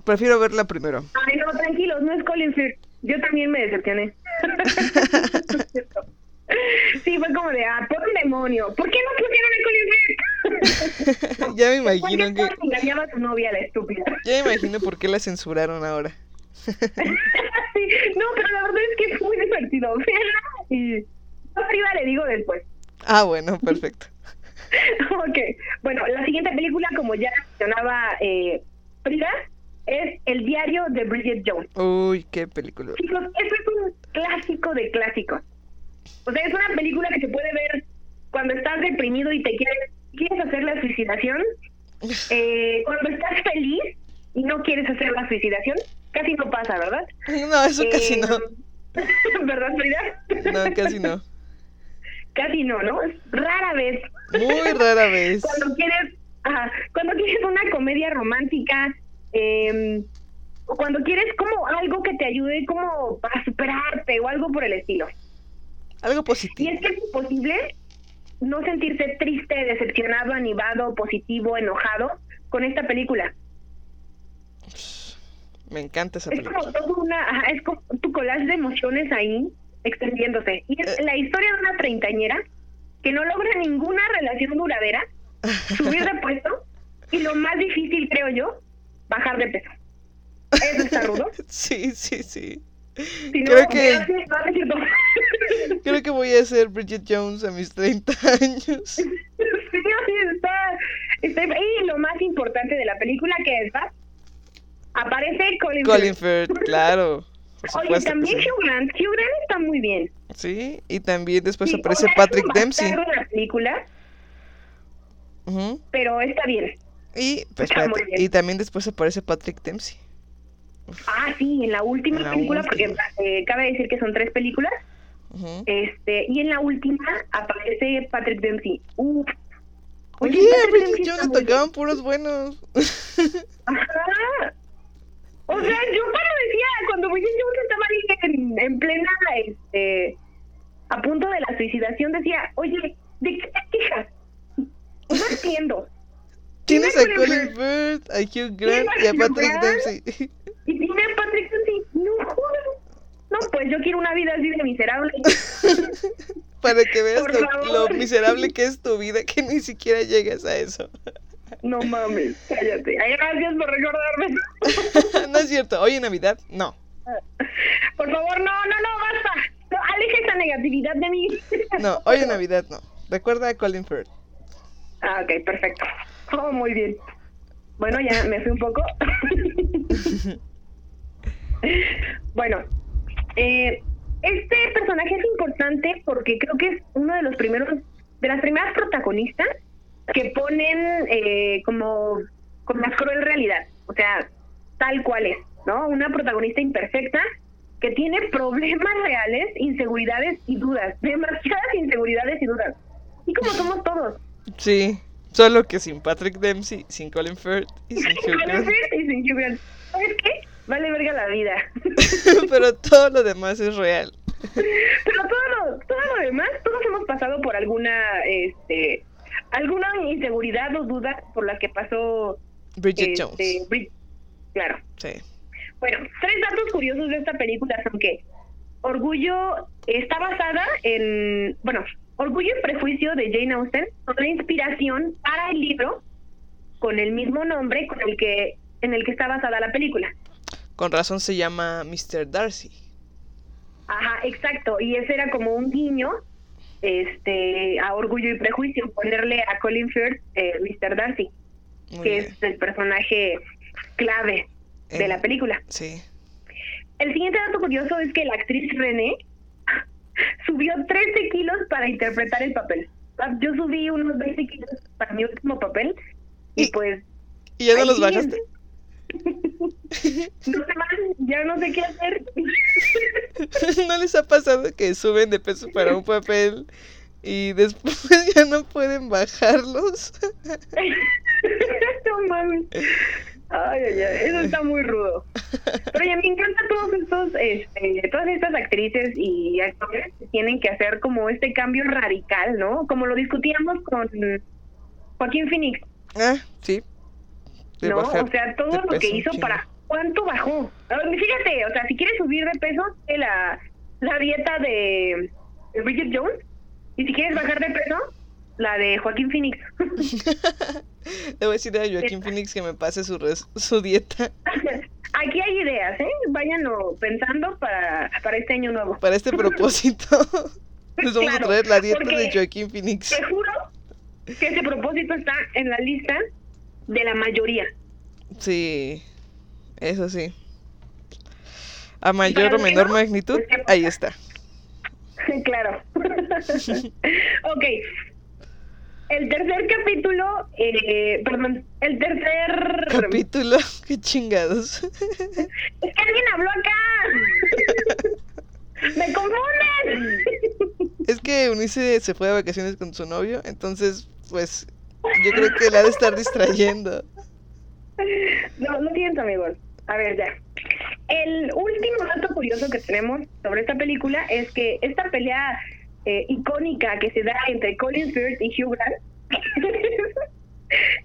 prefiero verla primero. Ay, no, tranquilos, no es Colin Firth. Yo también me decepcioné. sí, fue como de, ah, por un demonio. ¿Por qué no pusieron a Colin Firth? ya me imagino ¿Por que qué engañaba a tu novia, la estúpida? ya me imagino por qué la censuraron ahora. Sí, no, pero la verdad es que es muy divertido. Y yo arriba le digo después. Ah, bueno, perfecto. ok, bueno, la siguiente película, como ya mencionaba eh, Frida, es El diario de Bridget Jones. Uy, qué película. Chicos, eso es un clásico de clásicos. O sea, es una película que se puede ver cuando estás deprimido y te quieres, quieres hacer la suicidación, eh, cuando estás feliz y no quieres hacer la suicidación, casi no pasa, ¿verdad? No, eso casi no. ¿Verdad, Frida? No, casi no. Casi no, ¿no? Rara vez. Muy rara vez. cuando quieres, ajá, cuando quieres una comedia romántica, eh, o cuando quieres como algo que te ayude como para superarte o algo por el estilo. Algo Y positivo. es que es imposible no sentirse triste, decepcionado, animado, positivo, enojado con esta película. Me encanta esa Es película. como todo una, es como tu collage de emociones ahí extendiéndose. Y es Eh. la historia de una treintañera que no logra ninguna relación duradera, subir de puesto y lo más difícil, creo yo, bajar de peso. Eso está rudo. Sí, sí, sí. Si no, Creo que- no, es. Creo que voy a ser Bridget Jones a mis 30 años. Sí, sí, está, está- Y lo más importante de la película que es, ¿va? Aparece Colin, Colin Firth. Firth, claro. Oye, también. Hugh Grant. Hugh Grant está muy bien. Sí, y también después Sí, aparece Patrick Dempsey. en la película, Ujú. pero está bien. Y, pues, Está espérate, bien. y también después aparece Patrick Dempsey. Ah, sí, en la última En la película, última. porque eh, cabe decir que son tres películas, Ujú. este, y en la última aparece Patrick Dempsey. Uf. Oye, bien. tocaban puros buenos. Ajá. O sea, yo cuando decía, cuando Bridget Jones estaba ahí en, en plena, este, a punto de la suicidación, decía, oye, ¿de qué te quejas? No entiendo. Tienes a Colin Firth. A Hugh Grant y a Patrick. Dempsey. Y tiene a Patrick Dempsey. No, joder. No, pues yo quiero una vida así de miserable. Para que veas lo, miserable que es tu vida, que ni siquiera llegas a eso. No mames, cállate. Ay, gracias por recordarme. no es cierto, hoy en Navidad, no. Por favor, no, no, no, basta. No, aleja esa negatividad de mí. No, hoy en Navidad no. Recuerda a Colin Firth. Ah, ok, perfecto. Oh, muy bien. Bueno, ya me fui un poco. bueno, eh, este personaje es importante porque creo que es uno de los primeros, de las primeras protagonistas que ponen eh, como con la cruel realidad, o sea, tal cual es, ¿no? Una protagonista imperfecta que tiene problemas reales, inseguridades y dudas, demasiadas inseguridades y dudas. Y como somos todos. Sí, solo que sin Patrick Dempsey, sin Colin Firth y sin Hugh Colin Grant. Firth y sin Hugh Grant. ¿Sabes qué? Vale verga la vida. Pero todo lo demás es real. Pero todo lo, todo lo demás, todos hemos pasado por alguna, este, alguna inseguridad o duda por la que pasó Bridget este, Jones. Brid- Claro. Sí. Bueno, tres datos curiosos de esta película son que Orgullo está basada en, bueno, Orgullo y Prejuicio de Jane Austen fue la inspiración para el libro con el mismo nombre con el que en el que está basada la película. Con razón se llama Mr. Darcy. Ajá, exacto. Y ese era como un guiño este, a Orgullo y Prejuicio, ponerle a Colin Firth eh, Mr. Darcy, Muy que bien. es el personaje clave de la película. Sí. El siguiente dato curioso es que la actriz René subió 13 kilos para interpretar el papel. Ah, Yo subí unos 20 kilos para mi último papel y Y- pues ¿Y ya no los bajaste? No sé más, ya no sé qué hacer. ¿No les ha pasado que suben de peso para un papel y después ya no pueden bajarlos? no mames. Ay, ay, ay, eso está muy rudo. Pero ya me encantan todos estos, este, todas estas actrices y actores que tienen que hacer como este cambio radical, ¿no? Como lo discutíamos con Joaquín Phoenix, Ah, sí. ¿No? bajar O sea, todo lo que hizo para... ¿Cuánto bajó? Fíjate, o sea, si quieres subir de peso, eh, la, la dieta de Bridget Jones. Y si quieres bajar de peso, la de Joaquín Phoenix. Le voy a decir a Joaquín Phoenix que me pase su, res- su dieta Aquí hay ideas, ¿eh? Váyanlo pensando para, para este año nuevo. para este propósito. Les vamos Claro, a traer la dieta de Joaquín Phoenix. Te juro que ese propósito está en la lista de la mayoría. Sí, eso sí. A mayor o menor no, magnitud, pues, ¿qué ahí está. claro. ok. El tercer capítulo, eh, perdón, el tercer... Capítulo, qué chingados. Es que alguien habló acá. ¡Me confunden! Es que Unice se fue de vacaciones con su novio, entonces, pues, yo creo que la ha de estar distrayendo. No, lo siento, amigos. A ver, ya. El último dato curioso que tenemos sobre esta película es que esta pelea eh, icónica que se da entre Colin Firth y Hugh Grant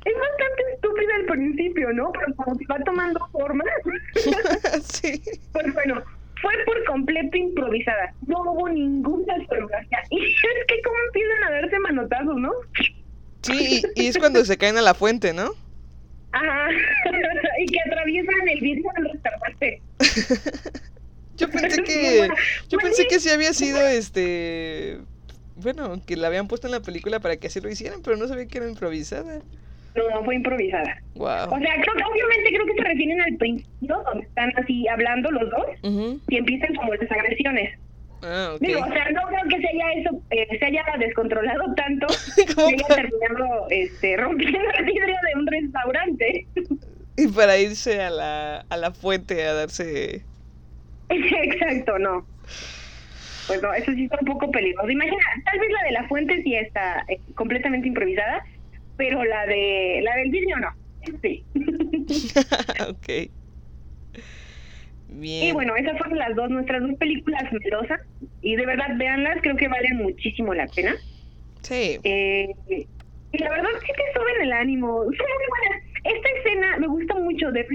es bastante estúpida al principio, ¿no? Pero como se va tomando forma, sí. pues bueno, fue por completo improvisada. No hubo ninguna coreografía. Y es que cómo empiezan a darse manotazos, ¿no? Sí, y, y es cuando se caen a la fuente, ¿no? Ajá. y que atraviesan el vidrio del restaurante. Yo pensé que, yo pensé que sí había sido, este, bueno, que la habían puesto en la película para que así lo hicieran, pero no sabía que era improvisada. No, fue improvisada. Wow. O sea, creo que obviamente creo que se refieren al principio, donde están así hablando los dos, y empiezan como las agresiones. Ah, ok. Digo, o sea, no creo que se haya eso, eh, se haya descontrolado tanto, que haya terminado este, rompiendo el vidrio de un restaurante. Y para irse a la, a la fuente a darse... Exacto, no. Pues no, eso sí está un poco peligroso. Imagina, tal vez la de la fuente sí está eh, completamente improvisada, pero la de la del vidrio no. Sí. ok. Bien. Y bueno, esas fueron las dos, nuestras dos películas melosas. Y de verdad, véanlas, creo que valen muchísimo la pena. Sí. Eh, y la verdad sí te suben el ánimo. Son muy buenas. Esta escena me gusta mucho de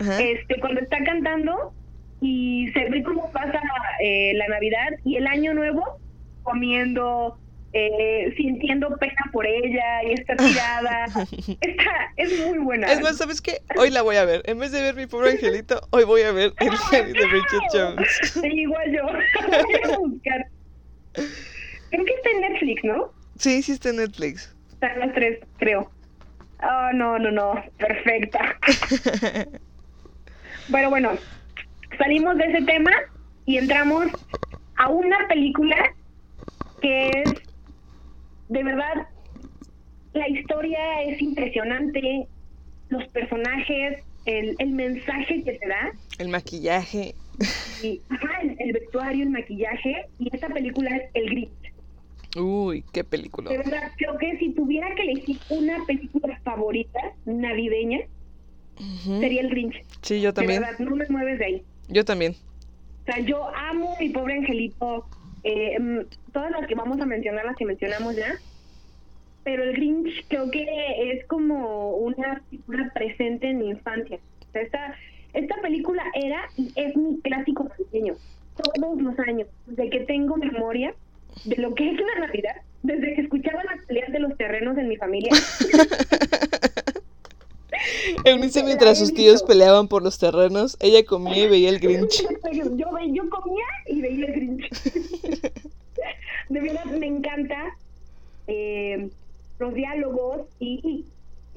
Ajá. este, cuando está cantando y se ve cómo pasa eh, la Navidad y el Año Nuevo comiendo, eh, sintiendo pena por ella y está tirada. Esta es muy buena. Es más, ¿sabes qué? Hoy la voy a ver. En vez de ver mi pobre angelito, hoy voy a ver el ¡Ah, diario de claro! Jones. Sí, igual yo. Voy a buscar. Creo que está en Netflix, ¿no? Sí, sí está en Netflix. Están las tres, creo. Oh, no, no, no. Perfecta. Bueno, bueno. Salimos de ese tema y entramos a una película que es, de verdad, la historia es impresionante, los personajes, el, el mensaje que te da, El maquillaje. y, ajá, el, el vestuario, el maquillaje, y esta película es El Grinch. Uy, qué película. De verdad, creo que si tuviera que elegir una película favorita navideña, sería El Grinch. Sí, yo De también. verdad, no me mueves de ahí. Yo también. O sea, yo amo mi pobre angelito. Eh, mm, todas las que vamos a mencionar, las que mencionamos ya. Pero el Grinch creo que es como una figura presente en mi infancia. Esta, esta película era y es mi clásico navideño. Todos los años, desde que tengo memoria, de lo que es la Navidad desde que escuchaba las peleas de los terrenos en mi familia. Eunice, mientras sus tíos peleaban por los terrenos, ella comía y veía el Grinch. Yo, ve- yo comía y veía el Grinch. De verdad, me encanta eh, los diálogos y, y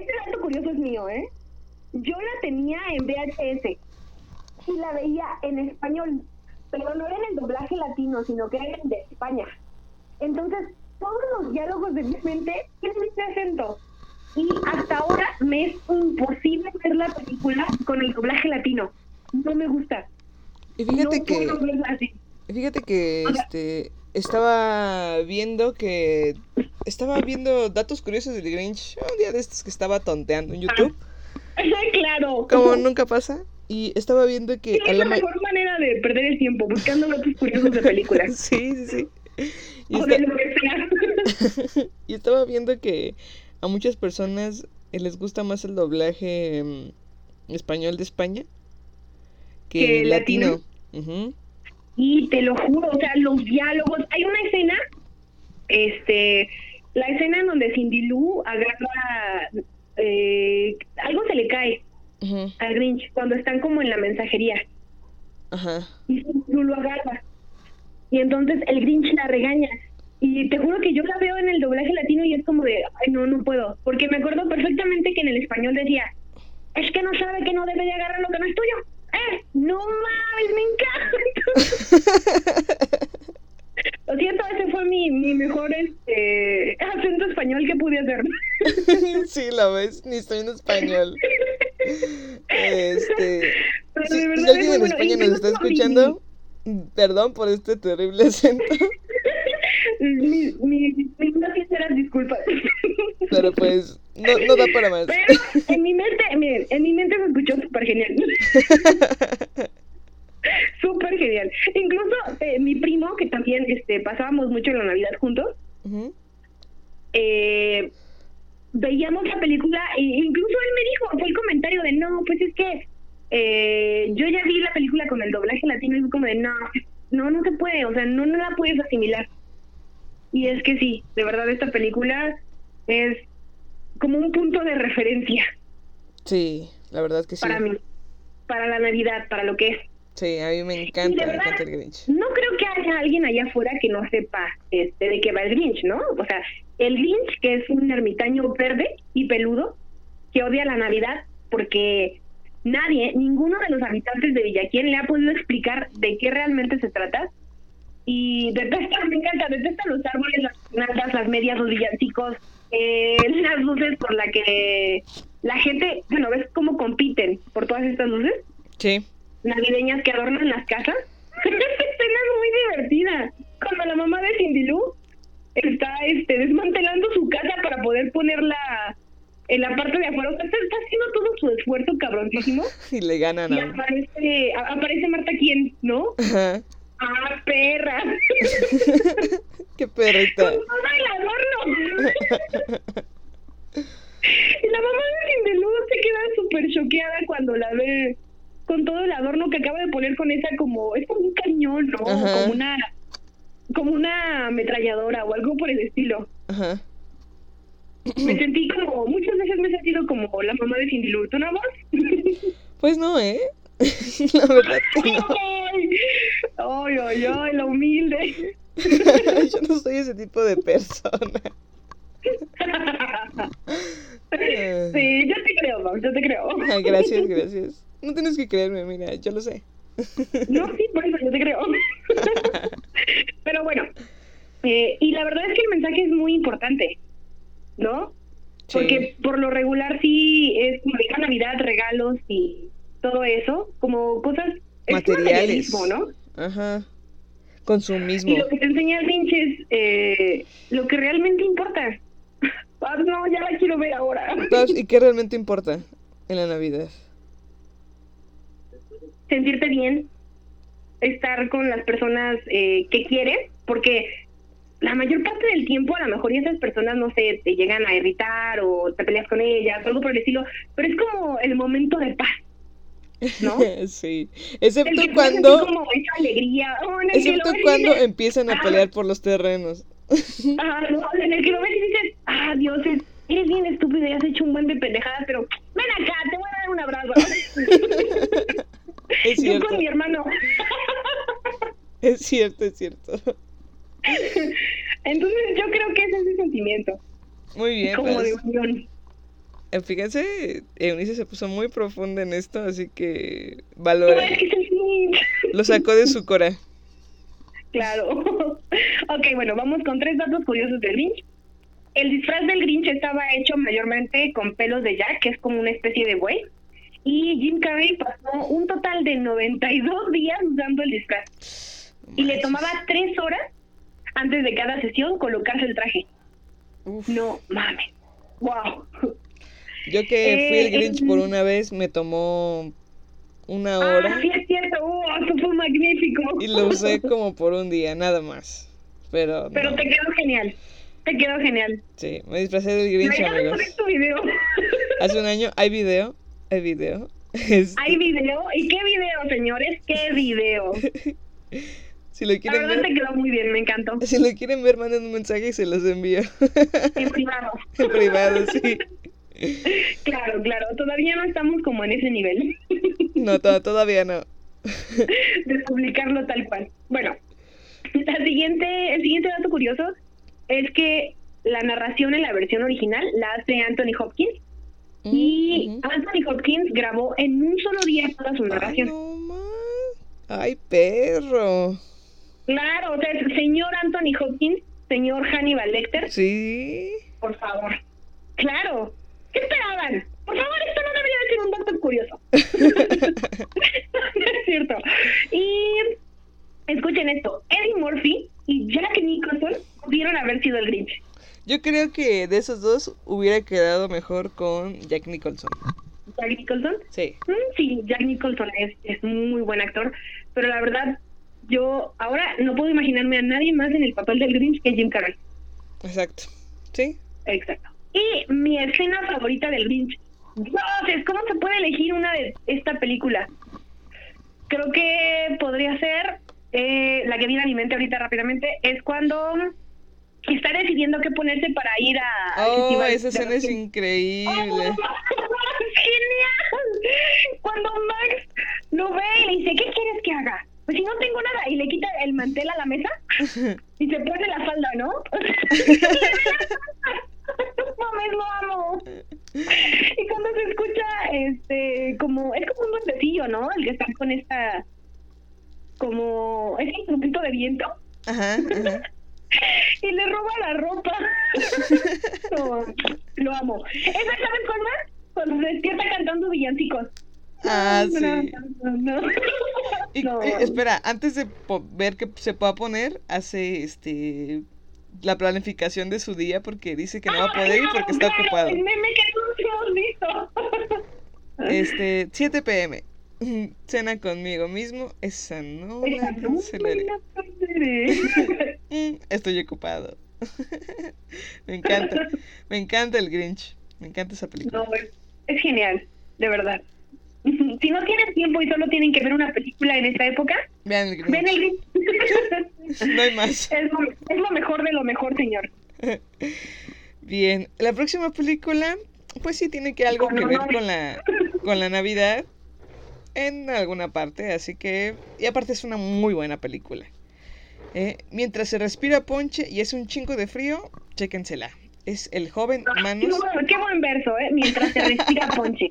este dato curioso es mío, ¿eh? Yo la tenía en VHS y la veía en español, pero no era en el doblaje latino, sino que era en de España. Entonces, todos los diálogos de mi mente tienen este acento. Y hasta ahora me es imposible ver la película con el doblaje latino. No me gusta. Y fíjate no que, puedo así. fíjate que, este, estaba viendo que, estaba viendo datos curiosos del Grinch un día de estos que estaba tonteando en YouTube, claro. como nunca pasa, y estaba viendo que es la ma- mejor manera de perder el tiempo, buscando datos curiosos de películas. Sí, sí, sí. Y, o de lo que sea. y estaba viendo que a muchas personas eh, les gusta más el doblaje em, español de España que ¿Que el latino. Y te lo juro, o sea, los diálogos. Hay una escena, este, la escena en donde Cindy Lou agarra, eh, algo se le cae al Grinch cuando están como en la mensajería. Ajá. y Lulu lo agarra. Y entonces el Grinch la regaña. Y te juro que yo la veo en el doblaje latino y es como de, ay, no, no puedo. Porque me acuerdo perfectamente que en el español decía, es que no sabe que no debe de agarrar lo que no es tuyo. ¡Eh! ¡No mames! ¡Me encanta! Lo siento, ese fue mi, mi mejor este, acento español que pude hacer. sí, la ves, ni estoy en español. Este, Pero si, de si alguien en bueno. España nos está mi- escuchando, perdón por este terrible acento, Mi, mi, mis más sinceras disculpas. pero pues no, no da para más. Pero en mi mente, miren, en mi mente se escuchó súper genial. súper genial. Incluso eh, mi primo, que también este, pasábamos mucho la Navidad juntos, eh, veíamos la película e incluso él me dijo, fue el comentario de, no, pues es que eh, yo ya vi la película con el doblaje latino y fue como de, no, no, no se puede, o sea, no, no la puedes asimilar. Y es que sí, de verdad esta película es como un punto de referencia Sí, la verdad que sí. para mí, para la Navidad, para lo que es. Sí, a mí me encanta el Grinch. No creo que haya alguien allá afuera que no sepa este, de qué va el Grinch, ¿no? O sea, el Grinch, que es un ermitaño verde y peludo, que odia la Navidad porque nadie, ninguno de los habitantes de Villaquién le ha podido explicar de qué realmente se trata. Y detesta, me encanta, detesta los árboles, las plantas, las medias, los villancicos, eh, las luces por la que la gente, bueno, ves cómo compiten por todas estas luces Sí, navideñas que adornan las casas. Esta escena es muy divertida. Cuando la mamá de Cindy Lou está este, desmantelando su casa para poder ponerla en la parte de afuera. O sea, está, está haciendo todo su esfuerzo cabroncísimo. y le ganan Y a... aparece, a- aparece Marta quién, ¿no? Ajá. ¡Ah, perra! Qué perrita. Con todo el adorno. y la mamá de Cindy Lou se queda súper choqueada cuando la ve con todo el adorno que acaba de poner con esa como, es como un cañón, ¿no? Ajá. Como una como una ametralladora o algo por el estilo. Ajá. Me sentí como, muchas veces me he sentido como la mamá de Cindy Lou. ¿Tú no vas? Pues no, ¿eh? la verdad que no. ¡Ay! ¡Ay, ay! La humilde. Yo no soy ese tipo de persona. Sí, yo te creo, Max, yo te creo. ah, gracias, gracias. No tienes que creerme, mira, yo lo sé. No, sí, por eso yo te creo. Pero bueno, eh, y la verdad es que el mensaje es muy importante, ¿no? Sí. Porque por lo regular sí es como de Navidad, regalos y todo eso, como cosas... es Materiales. ¿no? Ajá. Consumismo. Y lo que te enseña el Grinch es eh, lo que realmente importa. Ah, no, ya la quiero ver ahora. ¿Y qué realmente importa en la Navidad? sentirte bien, estar con las personas eh, que quieres, porque la mayor parte del tiempo a lo mejor y esas personas, no sé, te llegan a irritar o te peleas con ellas, algo por el estilo, pero es como el momento de paz, ¿no? sí. Excepto cuando. como esa alegría. oh, Excepto cuando dices, empiezan a "Ah". pelear por los terrenos. Ah, no, en el que lo ves y dices, ah, Dios, es- eres bien estúpido y has hecho un buen de pendejadas, pero ven acá, te voy a dar un abrazo. Es Yo cierto. con mi hermano. Es cierto, es cierto. Entonces yo creo que ese es el sentimiento, Muy bien, como de unión. Eh, Fíjense, Eunice se puso muy profunda en esto, así que valora. Lo sacó de su cora. Claro. ok, bueno, vamos con tres datos curiosos del Grinch. El disfraz del Grinch estaba hecho mayormente con pelos de Jack, que es como una especie de buey. Y Jim Carrey pasó un total de 92 días usando el disfraz. Y le tomaba tres horas antes de cada sesión colocarse el traje. Uf. No mames. Wow. Yo que fui el Eh, Grinch eh, por una vez, me tomó una Ah, hora sí es cierto. Uh, eso fue magnífico. y lo usé como por un día, nada más. Pero, Pero no, te quedó genial. Te quedó genial. sí, me disfracé del Grinch, amigos. poner tu video. Hace un año hay video, hay video. Este, Hay video. ¿Y qué video, señores? ¿Qué video? si lo La quieren verdad te ver, quedó muy bien, me encantó. si lo quieren ver, manden un mensaje y se los envío. En privado. en privado, sí. Claro, claro. Todavía no estamos como en ese nivel No, to- todavía no. de publicarlo tal cual. Bueno, la siguiente, el siguiente dato curioso es que la narración en la versión original la hace Anthony Hopkins y Ujú. Anthony Hopkins grabó en un solo día toda su Ay, narración. no. Ay, perro. Claro, o sea, el señor Anthony Hopkins, señor Hannibal Lecter, Sí. por favor. Claro. ¿Qué esperaban? Por favor, esto no debería de ser un dato curioso. es cierto. Y escuchen esto. Eddie Murphy y Jack Nicholson pudieron haber sido el Grinch. Yo creo que de esos dos hubiera quedado mejor con Jack Nicholson. Jack Nicholson. Sí. Mm, Sí, Jack Nicholson es, es un muy buen actor, pero la verdad, yo ahora no puedo imaginarme a nadie más en el papel del Grinch que Jim Carrey. Exacto. Sí. Exacto. Y mi escena favorita del Grinch. Dioses, ¿cómo se puede elegir una de esta película? Creo que podría ser eh, la que viene a mi mente ahorita rápidamente. Es cuando está decidiendo qué ponerse para ir a. Oh, esa escena es increíble. ¡Genial! Cuando Max lo ve y le dice, ¿qué quieres que haga? Pues si no tengo nada, y le quita el mantel a la mesa y se pone la falda, ¿no? Mames, lo amo. Y cuando se escucha, este, como, es como un duendecillo, ¿no? El que está con esta, como, ese instrumento de viento. Ajá, ajá. y le roba la ropa. No, lo amo. ¿Esa sabes cuál más? Cuando se despierta cantando villancicos. Ah, No, sí. no, no, no. Y, No. eh, espera, antes de ver qué se pueda poner, hace este la planificación de su día porque dice que no va a poder ir porque está ocupado. Este, 7 pm. Cena conmigo mismo. Esa no la cancelaré. Mm, Estoy ocupado. me encanta. Me encanta el Grinch. Me encanta esa película. No, es, es genial, de verdad. Si no tienen tiempo y solo tienen que ver una película en esta época, Vean el Grinch. ven el Grinch. No hay más. es, lo, es lo mejor de lo mejor, señor. Bien, la próxima película, pues sí tiene que algo Con que ver con la, con la Navidad en alguna parte, así que, y aparte es una muy buena película. Eh, mientras se respira ponche y es un chingo de frío, chéquensela. Es el joven Qué Manos. buen, qué buen verso, ¿eh? Mientras se respira ponche.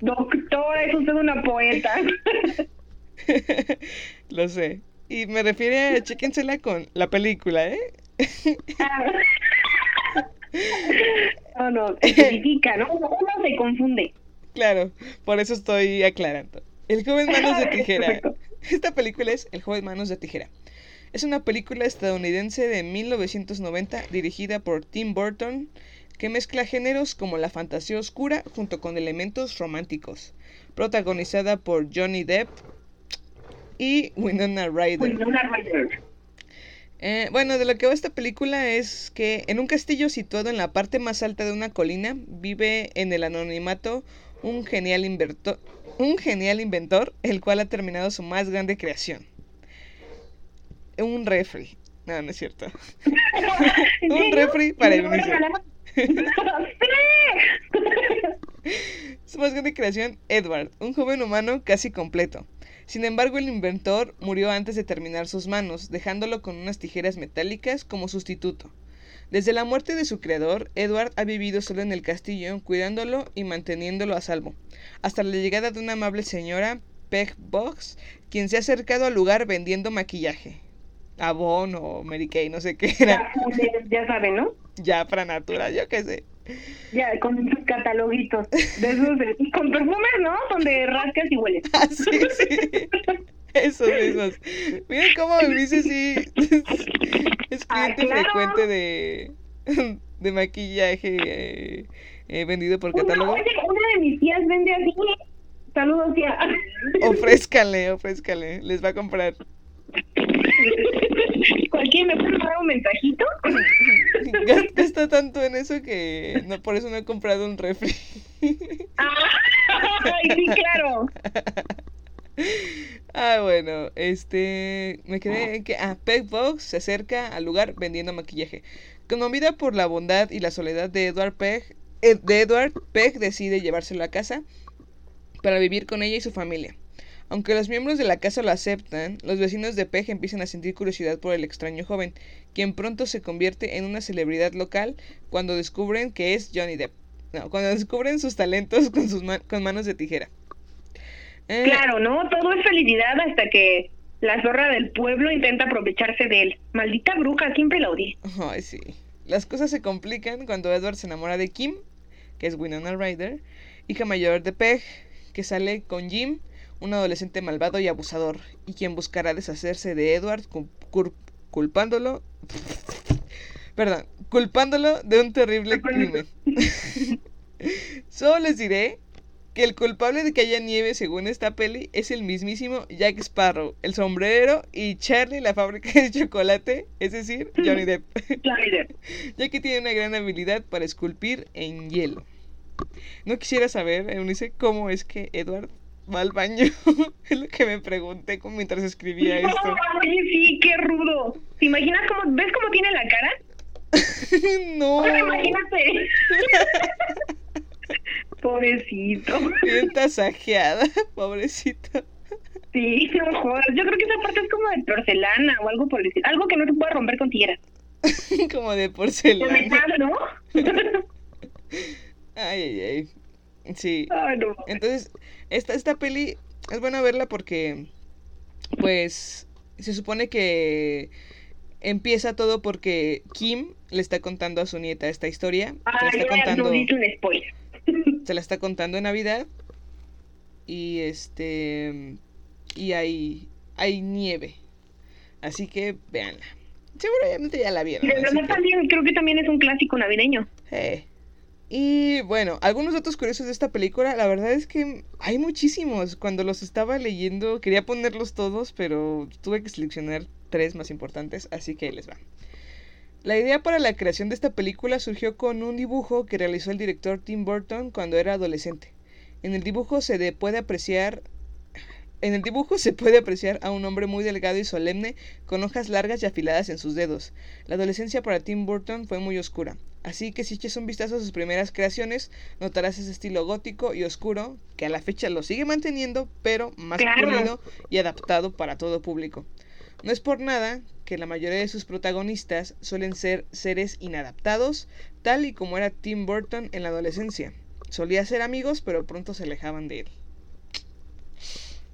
Doctora, es usted una poeta. Lo sé. Y me refiere a chéquensela con la película, ¿eh? No, no, especifica, ¿no? Uno uno se confunde. Claro, por eso estoy aclarando. El joven manos de tijera. Perfecto. Esta película es El joven manos de tijera. Es una película estadounidense de 1990 dirigida por Tim Burton que mezcla géneros como la fantasía oscura junto con elementos románticos. Protagonizada por Johnny Depp y Winona Ryder. Winona Ryder. Eh, bueno, de lo que va esta película es que en un castillo situado en la parte más alta de una colina vive en el anonimato un genial inventor, un genial inventor, el cual ha terminado su más grande creación. Un refri. No, no es cierto. ¿En Un refri para ¿Y me Eunice. regalaron? ¡Sí! Su más grande creación, Edward, un joven humano casi completo. Sin embargo, el inventor murió antes de terminar sus manos, dejándolo con unas tijeras metálicas como sustituto. Desde la muerte de su creador, Edward ha vivido solo en el castillo, cuidándolo y manteniéndolo a salvo, hasta la llegada de una amable señora, Peg Box, quien se ha acercado al lugar vendiendo maquillaje. Avon o Mary Kay, no sé qué era. Ya, ya saben, ¿no? Ya, para Natura, yo qué sé. Ya, con sus cataloguitos. De esos, de- con perfumes, ¿no? Donde rascas y hueles. Ah, sí, sí. Esos, esos. Miren cómo Eunice sí es Ah, cliente claro. frecuente de, de maquillaje eh, eh, vendido por Una, catálogo. oye, una de mis tías vende así. Saludos, tía. Ofrézcanle, ofrézcanle. Les va a comprar. Cualquier me puede mandar un mensajito. Gast- Gasta tanto en eso que no, por eso no he comprado un refri. Ay, sí, claro. Ah, bueno, este. Me quedé en que. Ah, Peg Box se acerca al lugar vendiendo maquillaje. Conmovida por la bondad y la soledad de Edward Peg, eh, de Edward, Peg decide llevárselo a casa para vivir con ella y su familia. Aunque los miembros de la casa lo aceptan, los vecinos de Peg empiezan a sentir curiosidad por el extraño joven, quien pronto se convierte en una celebridad local cuando descubren que es Johnny Depp. No, cuando descubren sus talentos con sus ma- con manos de tijera. Eh, Claro, ¿no? Todo es felicidad hasta que la zorra del pueblo intenta aprovecharse de él. Maldita bruja, siempre la odié. Ay, sí. Las cosas se complican cuando Edward se enamora de Kim, que es Winona Ryder, hija mayor de Peg, que sale con Jim, un adolescente malvado y abusador, y quien buscará deshacerse de Edward culpándolo. Perdón, culpándolo de un terrible crimen. Solo les diré que el culpable de que haya nieve según esta peli es el mismísimo Jack Sparrow, el sombrero y Charlie la fábrica de chocolate, es decir, Johnny Depp, Johnny Depp. ya que tiene una gran habilidad para esculpir en hielo. No quisiera saber, Eunice, cómo es que Edward va al baño. es lo que me pregunté como mientras escribía esto. Oye, sí, qué rudo. ¿Te imaginas cómo, ves cómo tiene la cara? no, imagínate. Pobrecito. bien tasajeada, pobrecito. Sí, no jodas. Yo creo que esa parte es como de porcelana o algo por decir. Algo que no se puede romper con tijeras. como de De porcelana. metal, ¿no? Ay, ay, ay. Sí. Ay, no. Entonces, esta, esta peli es buena verla porque, pues, se supone que empieza todo porque Kim le está contando a su nieta esta historia. Se la está contando, no hice un spoiler. se la está contando en Navidad. Y este. Y hay, hay nieve. Así que véanla. Seguramente ya la vieron. De verdad que- también, creo que también es un clásico navideño. Eh. Y bueno, algunos datos curiosos de esta película, la verdad es que hay muchísimos. Cuando los estaba leyendo quería ponerlos todos, pero tuve que seleccionar tres más importantes, así que ahí les va. La idea para la creación de esta película surgió con un dibujo que realizó el director Tim Burton cuando era adolescente. En el dibujo se de- puede apreciar en el dibujo se puede apreciar a un hombre muy delgado y solemne con hojas largas y afiladas en sus dedos. La adolescencia para Tim Burton fue muy oscura, así que si eches un vistazo a sus primeras creaciones, notarás ese estilo gótico y oscuro que a la fecha lo sigue manteniendo, pero más Claro. pulido y adaptado para todo público. No es por nada que la mayoría de sus protagonistas suelen ser seres inadaptados, tal y como era Tim Burton en la adolescencia. Solía ser amigos, pero pronto se alejaban de él.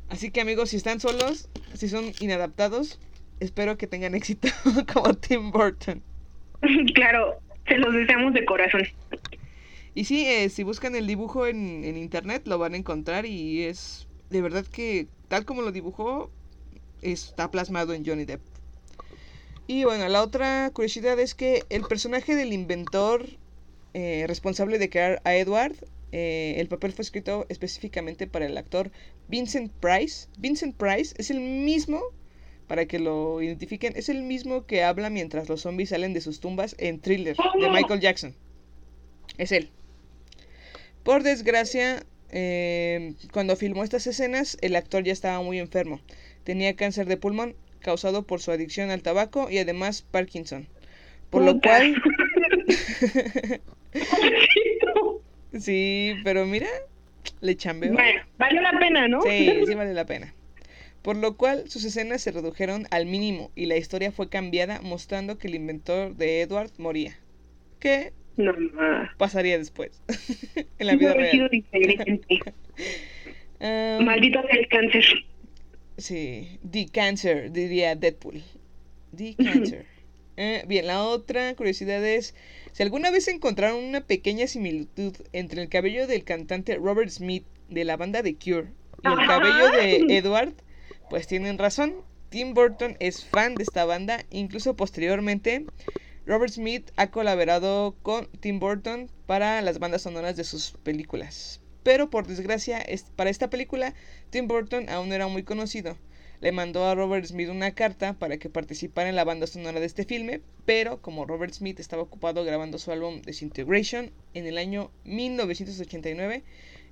Así que amigos, si están solos, si son inadaptados, espero que tengan éxito como Tim Burton. claro, se los deseamos de corazón. Y sí, eh, si buscan el dibujo en, en internet lo van a encontrar y es de verdad que tal como lo dibujó está plasmado en Johnny Depp. Y bueno, la otra curiosidad es que el personaje del inventor eh, responsable de crear a Edward, eh, el papel fue escrito específicamente para el actor Vincent Price. Vincent Price es el mismo, para que lo identifiquen, es el mismo que habla mientras los zombies salen de sus tumbas en Thriller de Michael Jackson. Es él. Por desgracia, eh, cuando filmó estas escenas, el actor ya estaba muy enfermo. Tenía cáncer de pulmón causado por su adicción al tabaco y además Parkinson. Por lo cual, sí, pero mira, le chambeó. Bueno, valió la pena, ¿no? Sí, sí vale la pena. Por lo cual sus escenas se redujeron al mínimo y la historia fue cambiada mostrando que el inventor de Edward moría. ¿Qué No, pasaría después? en la vida sido real. Ah, Maldito sea el cáncer. Sí, The Cancer, diría Deadpool. The Cancer. Eh, bien, la otra curiosidad es, si alguna vez encontraron una pequeña similitud entre el cabello del cantante Robert Smith de la banda The Cure y el cabello de Edward, pues tienen razón. Tim Burton es fan de esta banda, incluso posteriormente Robert Smith ha colaborado con Tim Burton para las bandas sonoras de sus películas. Pero por desgracia, es- para esta película, Tim Burton aún no era muy conocido. Le mandó a Robert Smith una carta para que participara en la banda sonora de este filme, pero como Robert Smith estaba ocupado grabando su álbum Disintegration en el año 1989,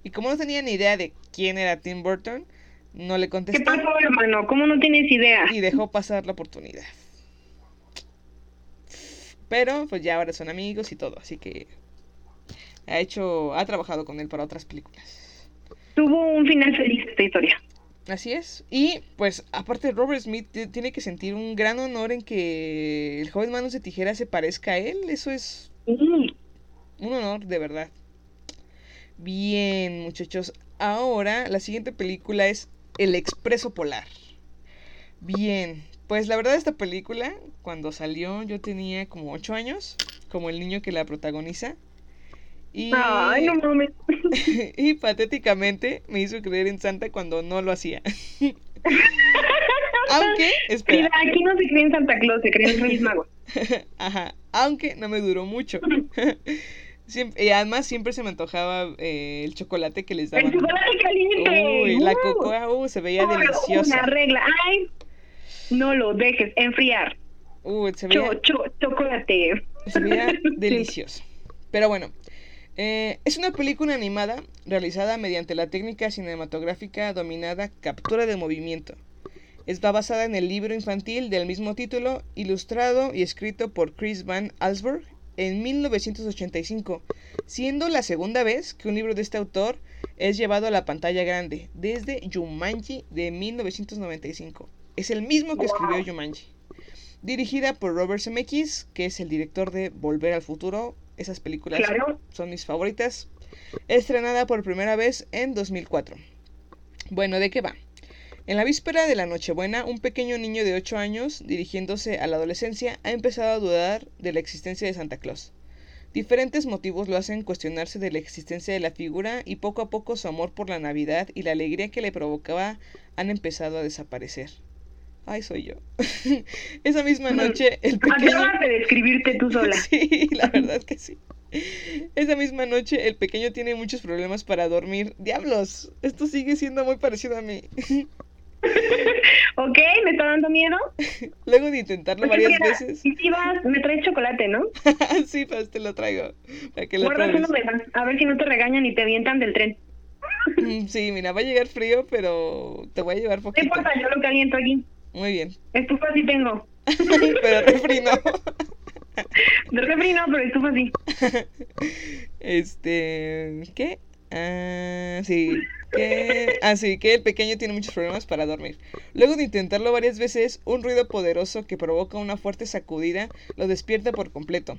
y como no tenía ni idea de quién era Tim Burton, no le ¿Qué contestó pasó, hermano? ¿Cómo no tienes idea? y dejó pasar la oportunidad. Pero pues ya ahora son amigos y todo, así que ha hecho, ha trabajado con él para otras películas. Tuvo un final feliz esta historia. Así es. Y pues aparte Robert Smith ti- tiene que sentir un gran honor en que el joven Manos de Tijera se parezca a él. Eso es Mm. un honor, de verdad. Bien, muchachos. Ahora la siguiente película es El Expreso Polar. Bien, pues la verdad esta película, cuando salió yo tenía como 8 años, como el niño que la protagoniza. Y, Ay, no mames. y patéticamente me hizo creer en Santa cuando no lo hacía. Aunque, espera, Mira, aquí no se cree en Santa Claus, se cree en Reyes Magos. Ajá, aunque no me duró mucho. Siempre- y además siempre se me antojaba eh, el chocolate que les El daban. chocolate caliente. Uy, la Uh. cocoa, uh, se veía deliciosa. Una regla. Ay, no lo dejes enfriar. Uh, se veía, Cho, cho, chocolate. se veía delicioso. Pero bueno, eh, es una película animada realizada mediante la técnica cinematográfica dominada captura de movimiento. Está basada en el libro infantil del mismo título, ilustrado y escrito por Chris Van Allsburg en 1985, siendo la segunda vez que un libro de este autor es llevado a la pantalla grande, desde Jumanji de 1995. Es el mismo que escribió Jumanji. Dirigida por Robert Zemeckis, que es el director de Volver al Futuro. Esas películas Claro. son mis favoritas. Estrenada por primera vez en 2004. Bueno, ¿de qué va? En la víspera de la Nochebuena, un pequeño niño de 8 años, dirigiéndose a la adolescencia, ha empezado a dudar de la existencia de Santa Claus. Diferentes motivos lo hacen cuestionarse de la existencia de la figura y poco a poco su amor por la Navidad y la alegría que le provocaba han empezado a desaparecer. Ay, soy yo. Esa misma noche, el pequeño... Acabas de describirte tú sola. Sí, la verdad que sí. Esa misma noche el pequeño tiene muchos problemas para dormir. Diablos, esto sigue siendo muy parecido a mí. ¿Ok? ¿Me está dando miedo? Luego de intentarlo varias Mira, veces. Si vas, me traes chocolate, ¿no? sí, pues te lo traigo. Para que lo Guardas pruebes. uno de más. A ver si no te regañan y te avientan del tren. Mm, Sí, mira, va a llegar frío, pero te voy a llevar No poquito. importa, yo lo caliento aquí. Muy bien. Estufa sí tengo. pero refri no. Refri no, pero estufa sí. Este. ¿Qué? Ah, sí. Que, ah, sí, que el pequeño tiene muchos problemas para dormir. Luego de intentarlo varias veces, un ruido poderoso que provoca una fuerte sacudida lo despierta por completo.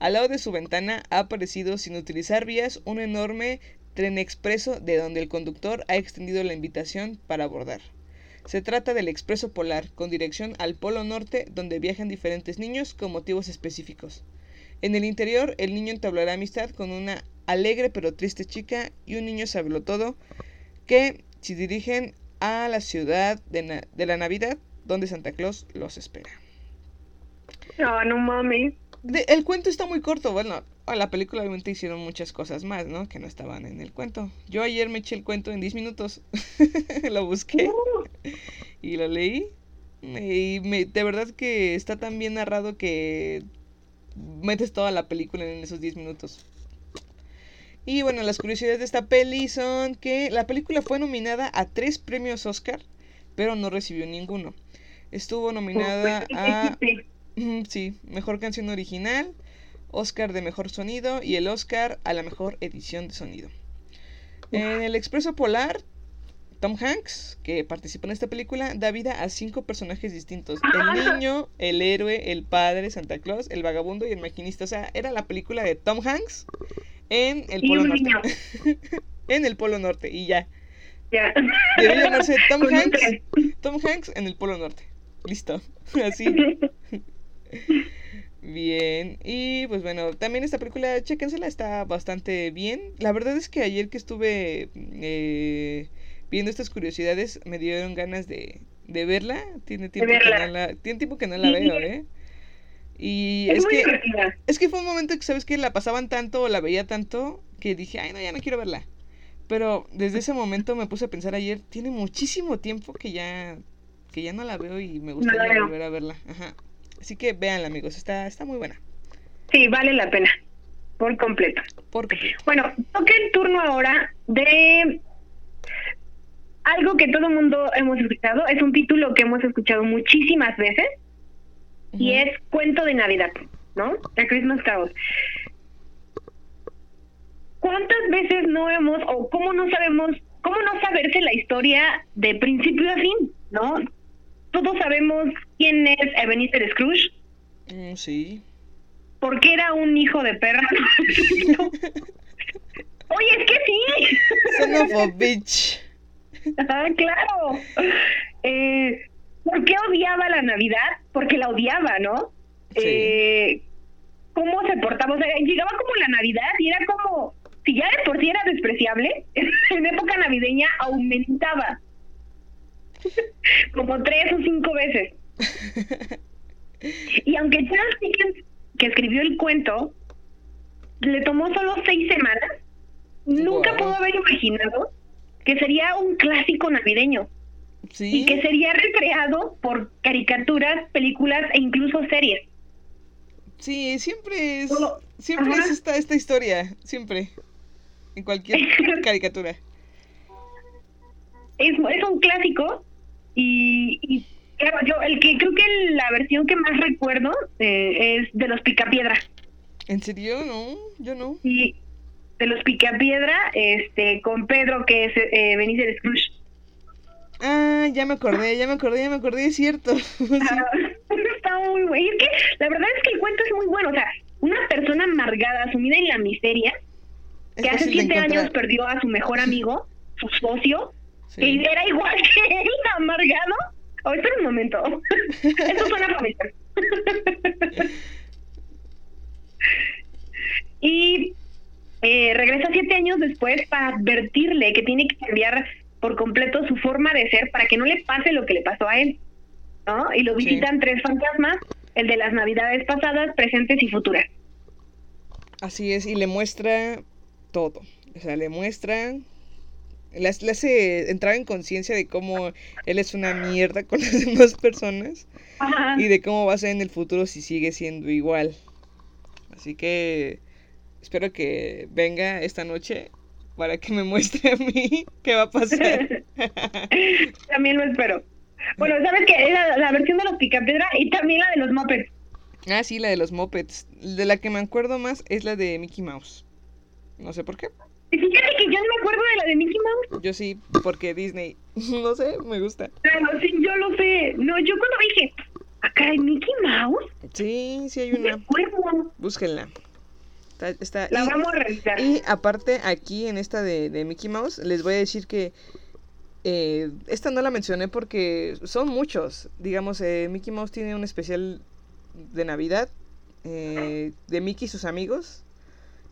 Al lado de su ventana ha aparecido, sin utilizar vías, un enorme tren expreso de donde el conductor ha extendido la invitación para abordar. Se trata del expreso polar, con dirección al Polo Norte, donde viajan diferentes niños con motivos específicos. En el interior, el niño entablará amistad con una alegre pero triste chica y un niño todo que se dirigen a la ciudad de, Na- de la Navidad, donde Santa Claus los espera. No, no mames. El cuento está muy corto, bueno, a la película obviamente hicieron muchas cosas más, ¿no? Que no estaban en el cuento. Yo ayer me eché el cuento en 10 minutos, lo busqué y lo leí. Y me- de verdad que está tan bien narrado que metes toda la película en esos 10 minutos. Y bueno, las curiosidades de esta peli son que la película fue nominada a tres premios Oscar, pero no recibió ninguno. Estuvo nominada a Sí, mejor canción original, Oscar de mejor sonido y el Oscar a la mejor edición de sonido. En el Expreso Polar, Tom Hanks, que participó en esta película, da vida a cinco personajes distintos. El niño, el héroe, el padre, Santa Claus, el vagabundo y el maquinista. O sea, era la película de Tom Hanks en el Polo Norte. en el Polo Norte, y ya. Ya. Debería llamarse Tom Hanks. Tom Hanks en el Polo Norte. Listo. Así. Bien, y pues bueno, también esta película, chéquensela, está bastante bien. La verdad es que ayer que estuve eh, viendo estas curiosidades, me dieron ganas de, de verla. Tiene tiempo, que no la, tiene tiempo que no la veo, ¿eh? Y Es, que, divertida. es que fue un momento que, ¿sabes que La pasaban tanto o la veía tanto que dije, ay, no, ya no quiero verla. Pero desde ese momento me puse a pensar ayer, tiene muchísimo tiempo que ya, que ya no la veo y me gustaría volver a verla. Ajá. Así que véanla, amigos, está, está muy buena. Sí, vale la pena. Por completo. Por completo. Bueno, toca el turno ahora de algo que todo el mundo hemos escuchado. Es un título que hemos escuchado muchísimas veces y Ujú. es Cuento de Navidad, ¿no? A Christmas Carol. ¿Cuántas veces no hemos, o cómo no sabemos, cómo no saberse la historia de principio a fin, ¿no? Todos sabemos quién es Ebenezer Scrooge, Mm, sí. porque era un hijo de perra. Oye, es que sí. Son of a bitch. Ah, claro. Eh, ¿Por qué odiaba la Navidad? Porque la odiaba, ¿no? Sí. Eh, ¿Cómo se portaba? O sea, llegaba como la Navidad y era como, si ya de por sí era despreciable, en época navideña aumentaba. como tres o cinco veces. Y aunque Charles Dickens, que escribió el cuento, le tomó solo seis semanas, nunca pudo haber imaginado que sería un clásico navideño Sí. y que sería recreado por caricaturas, películas e incluso series. Sí, siempre es, siempre Ajá. es esta, esta historia, siempre. En cualquier caricatura. Es, es un clásico y, y, claro, yo el que creo que la versión que más recuerdo eh, es de los Picapiedra ¿En serio? No, yo no. y de los Picapiedra este con Pedro que es eh, Benicio Scrooge. Ah, ya me acordé, ya me acordé, ya me acordé, es cierto. Sí. Ah, Está muy bueno. Y es que la verdad es que el cuento es muy bueno. O sea, una persona amargada, sumida en la miseria, Es que hace siete años perdió a su mejor amigo, su socio, Sí. que era igual que él, amargado. Oh, espera un momento. Esto suena familiar. y eh, regresa siete años después para advertirle que tiene que cambiar por completo su forma de ser para que no le pase lo que le pasó a él. ¿no? Y lo Sí. visitan tres fantasmas, el de las navidades pasadas, presentes y futuras. Así es, y le muestra todo. O sea, le muestra. Le, hace- le hace entrar en conciencia de cómo él es una mierda con las demás personas Ajá. y de cómo va a ser en el futuro si sigue siendo igual. Así que espero que venga esta noche para que me muestre a mí qué va a pasar. También lo espero. Bueno, ¿sabes qué? Era la versión de los Picapiedra y también la de los Muppets. ah, sí, la de los Muppets. De la que me acuerdo más es la de Mickey Mouse. No sé por qué. Fíjate que yo no me acuerdo de la de Mickey Mouse. Yo sí, porque Disney. No sé, me gusta. Pero sí, yo lo sé. No, yo cuando dije, acá hay Mickey Mouse, Sí, sí hay una. acuerdo. Búsquenla. Está, está- La y, vamos a revisar. y aparte, aquí en esta de, de Mickey Mouse, les voy a decir que eh, esta no la mencioné porque son muchos. Digamos, eh, Mickey Mouse tiene un especial de Navidad eh, de Mickey y sus amigos.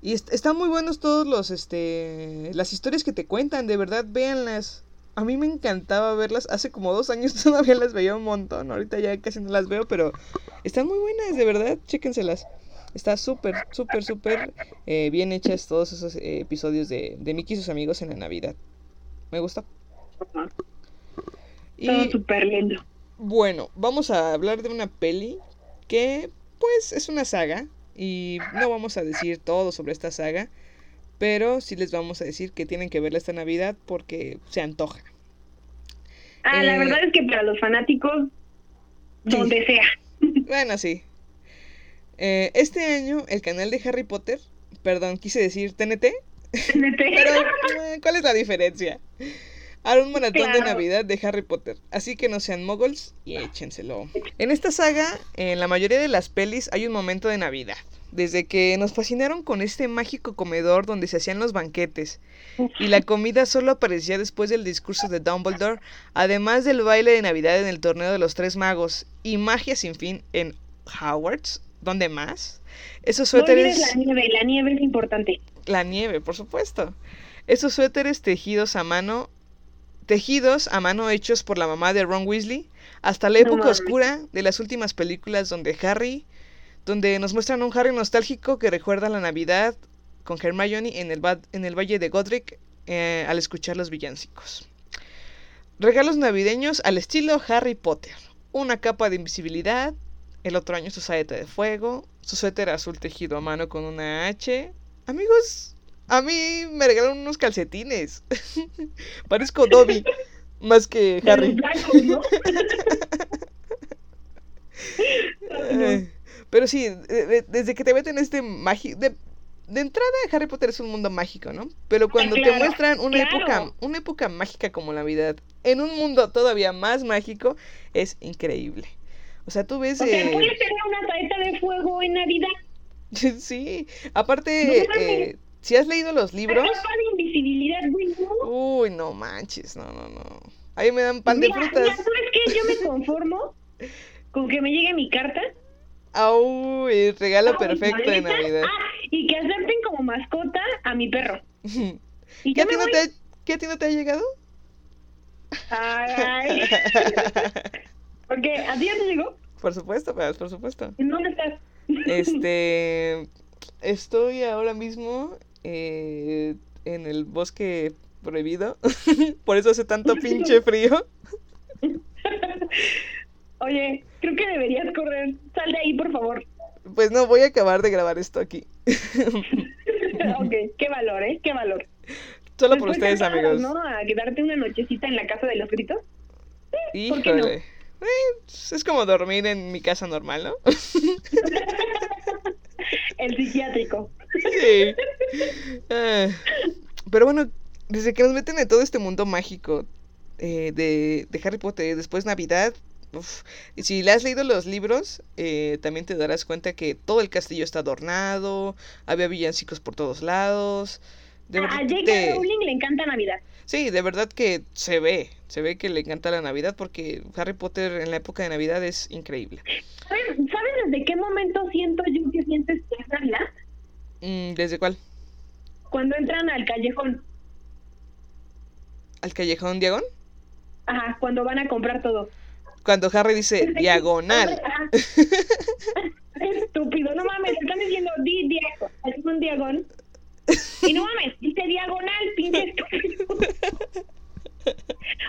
Y est- están muy buenos todos los, este, las historias que te cuentan, de verdad, véanlas. A mí me encantaba verlas, hace como dos años todavía las veía un montón, ahorita ya casi no las veo, pero están muy buenas, de verdad, chéquenselas. Está súper, súper, súper eh, bien hechas todos esos eh, episodios de, de Mickey y sus amigos en la Navidad. Me gusta. Todo Y súper lindo. bueno, vamos a hablar de una peli que pues es una saga y no vamos a decir todo sobre esta saga, Pero sí les vamos a decir que tienen que verla esta Navidad porque se antoja. Ah, la Eh, verdad es que para los fanáticos, donde sea. Bueno, sí. Eh, este año el canal de Harry Potter, perdón, quise decir TNT, pero eh, ¿cuál es la diferencia? Hará un maratón de. Navidad de Harry Potter, así que no sean moguls y échenselo. En esta saga, en la mayoría de las pelis hay un momento de Navidad. Desde que nos fascinaron con este mágico comedor donde se hacían los banquetes y la comida solo aparecía después del discurso de Dumbledore, además del baile de Navidad en el torneo de los tres magos y magia sin fin en Hogwarts, ¿dónde más? Esos No suéteres... la nieve, la nieve es importante. La nieve, por supuesto. Esos suéteres tejidos a mano, tejidos a mano hechos por la mamá de Ron Weasley, hasta la época oscura de las últimas películas donde Harry, donde nos muestran a un Harry nostálgico que recuerda la Navidad con Hermione en el, va- en el Valle de Godric eh, al escuchar los villancicos. Regalos navideños al estilo Harry Potter. Una capa de invisibilidad, el otro año su saeta de fuego, su suéter azul tejido a mano con una H. Amigos, a mí me regalaron unos calcetines. Parezco Dobby más que Harry. los blancos, ¿no? Eh, Pero sí, de- de- desde que te meten este mágico... De, de entrada, Harry Potter es un mundo mágico, ¿no? Pero cuando te muestran una claro. época, una época mágica como Navidad, en un mundo todavía más mágico, es increíble. O sea, tú ves... O sea, eh, puedes tener una saeta de fuego en Navidad. sí, aparte, No eh, si has leído los libros... De invisibilidad, güey, ¿no? Uy, no manches, no, no, no. Ahí me dan pan de frutas. mira, ¿sabes qué? Yo me conformo con que me llegue mi carta. Au, el regalo perfecto de Navidad. Ah, y que acepten como mascota a mi perro. Y ¿Qué a, ti no voy. te ha, qué a ti no te ha llegado? Ay. Porque a ti ya te llegó. por supuesto, Pabs, por supuesto. ¿En dónde estás? Este, estoy ahora mismo eh, en el bosque prohibido, por eso hace tanto pinche frío. Oye, creo que deberías correr. Sal de ahí, por favor. Pues no, voy a acabar de grabar esto aquí. ok, qué valor, ¿eh? Qué valor. Solo por ustedes, amigos. ¿no? A quedarte una nochecita en la casa de los gritos. ¿por qué no? Eh, es como dormir en mi casa normal, ¿no? El psiquiátrico. Sí. Ah, pero bueno, desde que nos meten en todo este mundo mágico eh, de, de Harry Potter, después Navidad, uf, y si le has leído los libros, eh, también te darás cuenta que todo el castillo está adornado, había villancicos por todos lados. De A J.K. te- Rowling le encanta Navidad. Sí, de verdad que se ve, se ve que le encanta la Navidad porque Harry Potter en la época de Navidad es increíble. ¿Sabes, ¿Sabes desde qué momento siento yo que sientes que es Navidad? Mm, ¿Desde cuál? Cuando entran al callejón. ¿Al callejón diagon? Ajá, cuando van a comprar todo. Cuando Harry dice Desde diagonal. Estúpido, no mames, están diciendo di diago, es un diagón. Y no mames, dice diagonal, pinche.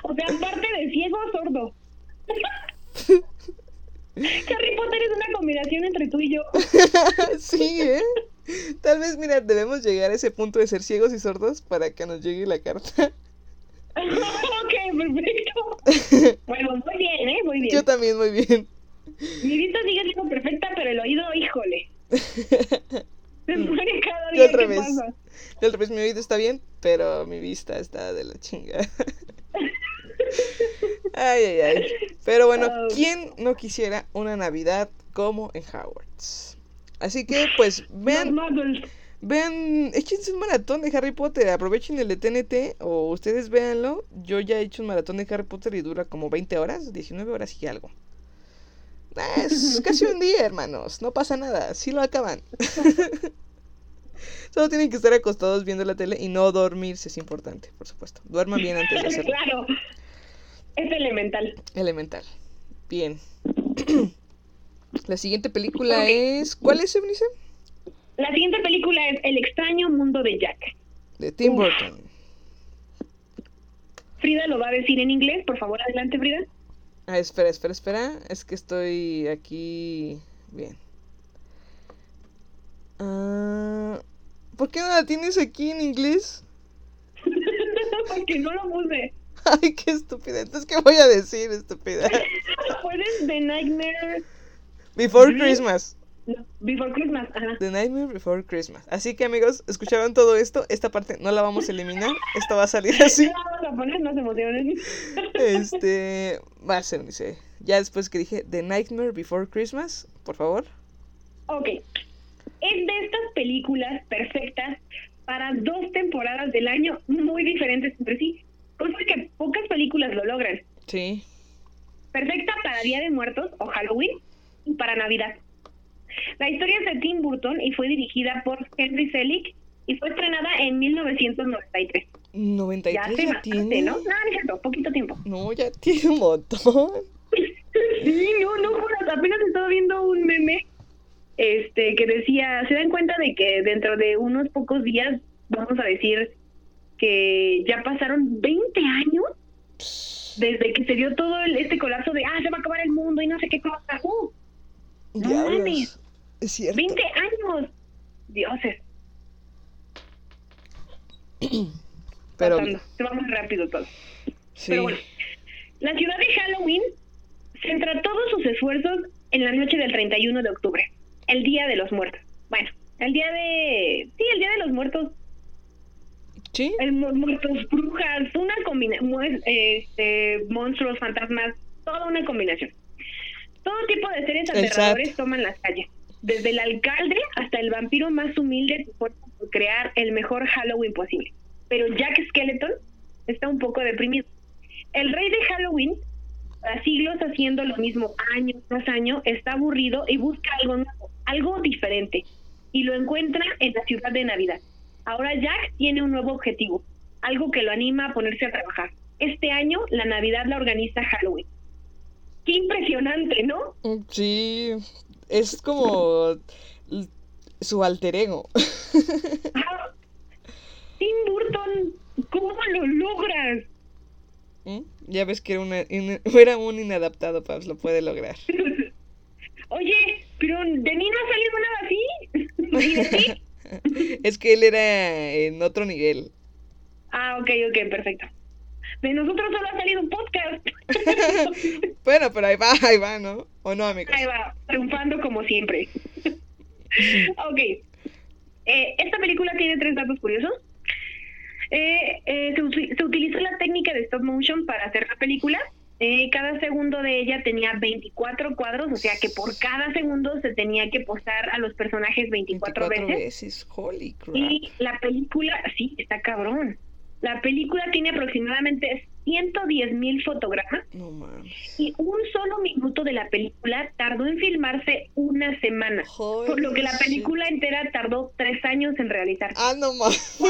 O sea, aparte de ciego, sordo. Harry Potter es una combinación entre tú y yo. sí, ¿eh? Tal vez, mira, debemos llegar a ese punto de ser ciegos y sordos para que nos llegue la carta. ok, perfecto. Bueno, muy bien, ¿eh? Muy bien. Yo también, muy bien. Mi vista sigue siendo perfecta, pero el oído, híjole. Se muere cada Yo día que revés. pasa. Yo al revés, mi oído está bien, pero mi vista está de la chinga. Ay, ay, ay. Pero bueno, Oh. ¿quién no quisiera una Navidad como en Hogwarts? Así que, pues, vean, vean, échense un maratón de Harry Potter, aprovechen el de TNT o ustedes véanlo. Yo ya he hecho un maratón de Harry Potter y dura como 20 horas, 19 horas y algo. Ah, Es casi un día, hermanos, no pasa nada, sí lo acaban. Solo tienen que estar acostados viendo la tele y no dormirse, es importante, por supuesto. Duerman bien antes de hacerlo. Claro. Es elemental. Elemental. Bien. La siguiente película es. ¿Cuál es, Eunice? La siguiente película es El extraño mundo de Jack. De Tim Uf. Burton. Frida lo va a decir en inglés, por favor, adelante, Frida. Ah, espera, espera, espera. Es que estoy aquí. Bien. Ah, ¿Por qué no la tienes aquí en inglés? Porque no lo puse. Ay, qué estúpida. Entonces, ¿qué voy a decir, estúpida? Puedes The Nightmare Before. Christmas. No, Before Christmas. Ajá. The Nightmare Before Christmas. Así que, amigos, ¿escucharon todo esto? Esta parte no la vamos a eliminar. Esto va a salir así. No vamos a poner, no se emocionen. Este. Va a ser, dice. Ya después que dije The Nightmare Before Christmas, por favor. Ok. Es de estas películas perfectas para dos temporadas del año muy diferentes entre sí. Cosa que pocas películas lo logran. Sí. Perfecta para Día de Muertos o Halloween y para Navidad. La historia es de Tim Burton y fue dirigida por Henry Selick y fue estrenada en 1993. 93 Ya hace ya bastante, tiene. ¿no? No, no es cierto, poquito tiempo. No, ya tiene un montón. Sí, no, no, apenas estaba viendo un meme este que decía, se dan cuenta de que dentro de unos pocos días vamos a decir que ya pasaron 20 años desde que se dio todo el- este colapso de, ah, se va a acabar el mundo y no sé qué cosa. Uh, No mames. Es cierto. 20 años. Dioses, Pero, pasando. Se va muy rápido todo. sí. Pero bueno, la ciudad de Halloween centra todos sus esfuerzos en la noche del 31 de octubre, el Día de los Muertos. Bueno, el día de... Sí, el Día de los Muertos, Sí. el mu- muertos brujas, una combinación, este, monstruos, fantasmas, toda una combinación. Todo tipo de seres aterradores toman las calles, desde el alcalde hasta el vampiro más humilde por crear el mejor Halloween posible. Pero Jack Skeleton está un poco deprimido. El rey de Halloween, a siglos haciendo lo mismo año tras año, está aburrido y busca algo nuevo, algo diferente. Y lo encuentra en la ciudad de Navidad. Ahora Jack tiene un nuevo objetivo, algo que lo anima a ponerse a trabajar. Este año la Navidad la organiza Halloween. Qué impresionante, ¿no? Sí. Es como su alter ego. Tim Burton, ¿cómo lo logras? ¿Mm? Ya ves que era, una, in- era un inadaptado, Pabs, lo puede lograr. Oye, pero de mí no ha salido nada así. ¿Y de ti? es que él era en otro nivel. Ah, ok, ok, perfecto. De nosotros solo ha salido un podcast. Bueno, pero ahí va, ahí va, ¿no? ¿O no, amigos? Ahí va, triunfando como siempre. ok. Eh, esta película tiene tres datos curiosos. Eh, eh, se, se utilizó la técnica de stop motion para hacer la película. Eh, cada segundo de ella tenía 24 cuadros, o sea que por cada segundo se tenía que posar a los personajes 24, 24 veces. veces. Holy crap. Y la película, sí, está cabrón. La película tiene aproximadamente 110 mil fotogramas No y un solo minuto de la película tardó en filmarse una semana, por lo que la Holy shit. película entera tardó tres años en realizarse. Ah, no mames. Wow.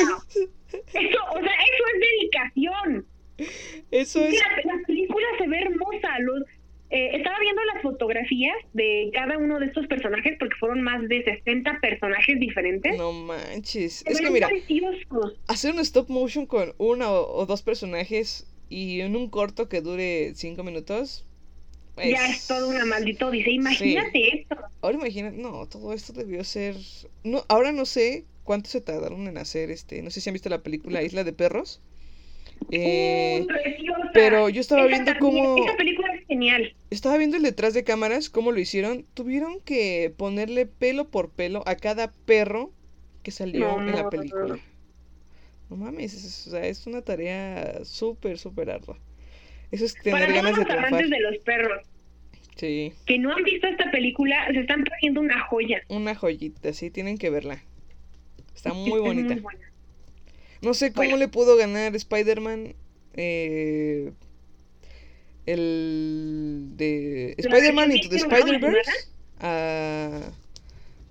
Eso, o sea, eso es dedicación. Eso es. la, la película se ve hermosa. Los, eh, estaba viendo las fotografías de cada uno de estos personajes porque fueron más de 60 personajes diferentes. No manches. Se Es que mira, preciosos. hacer un stop motion con una o, dos personajes y en un corto que dure cinco minutos. Ya es todo una maldito dice, imagínate esto. Ahora imagina, no, todo esto debió ser. No, ahora no sé cuánto se tardaron en hacer este. No sé si han visto la película Isla de Perros. Eh, Uh, pero yo estaba Esa viendo cómo- Esa película es genial. estaba viendo el detrás de cámaras, cómo lo hicieron. Tuvieron que ponerle pelo por pelo a cada perro que salió en la No. película. No mames, es, o sea, es una tarea súper, súper ardua. Eso es tener Para ganas de los amantes de los perros Sí, que no han visto esta película, se están perdiendo una joya. una joyita, sí, tienen que verla. Está muy bonita. buena. No sé cómo Bueno. le pudo ganar Spider-Man. eh, el de Spider-Man Into the. Spider-Verse a,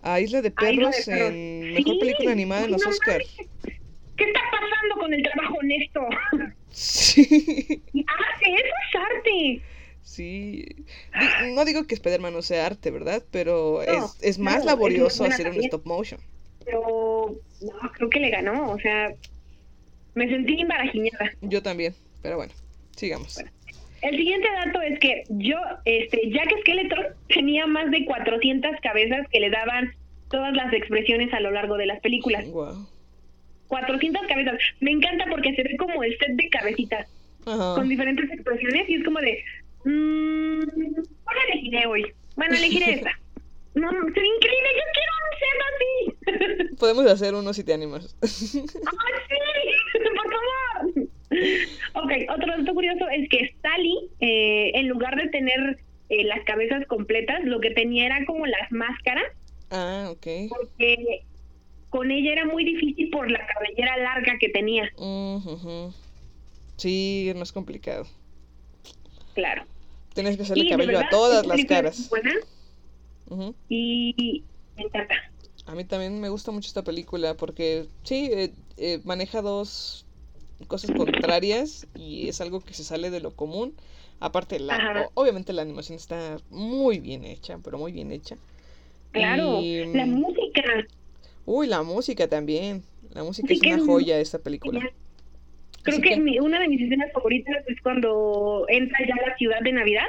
a Isla de A Isla de Perros en Mejor Película Animada en los no Oscars. ¿Qué está pasando con el trabajo honesto? Sí, ¡Arte! ¡Eso es arte! sí. No digo que Spider-Man no sea arte, ¿verdad? Pero No, es, es más no, laborioso hacer un stop motion. Pero no, creo que le ganó. O sea, me sentí embarajiñada. Yo también, pero bueno, sigamos. El siguiente dato es que yo, este, Jack Skeleton tenía más de 400 cabezas que le daban todas las expresiones a lo largo de las películas. Wow. 400 cabezas. Me encanta porque se ve como el set de cabecitas Ajá. con diferentes expresiones y es como de, mmm, ¿cuál elegiré hoy? Bueno, elegiré esta. No, se ve increíble, yo quiero un set así. Podemos hacer uno si te animas. ¡Ay, sí! ¡Por favor! Ok, otro dato curioso es que Sally, eh, en lugar de tener eh, las cabezas completas, lo que tenía era como las máscaras, ah, ok. porque con ella era muy difícil por la cabellera larga que tenía. Ujú. Sí, es más complicado. Claro. Tienes que hacerle cabello a todas las caras. buena y me encanta. A mí también me gusta mucho esta película porque sí, eh, eh, maneja dos cosas contrarias y es algo que se sale de lo común. Aparte, la, Ajá. obviamente la animación está muy bien hecha, pero muy bien hecha. Claro, Y, la mm, música. Uy, la música también. La música Sí es una joya de esta película. Creo que, que- mi- una de mis escenas favoritas es cuando entra ya a la ciudad de Navidad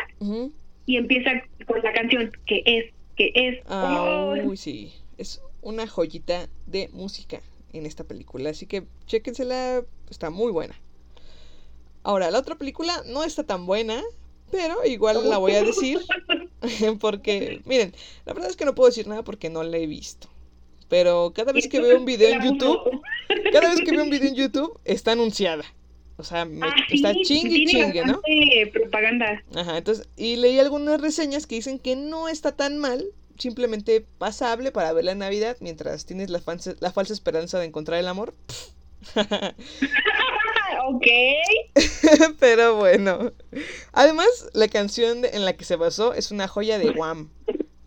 y empieza con la canción que es, que es. Ah, ¡Oh! uy, sí. Es una joyita de música en esta película. Así que chéquensela. Está muy buena. Ahora, la otra película no está tan buena. Pero igual la voy a decir. Porque, miren, la verdad es que no puedo decir nada porque no la he visto. Pero cada vez que veo un video en YouTube, cada vez que veo un video en YouTube, está anunciada. O sea, me- Ah, está sí, chingue y chingue, ¿no? propaganda. Ajá, entonces, y leí algunas reseñas que dicen que no está tan mal, simplemente pasable para ver la Navidad mientras tienes la, falsa- la falsa esperanza de encontrar el amor. ok. Pero bueno. Además, la canción en la que se basó es una joya de Wham,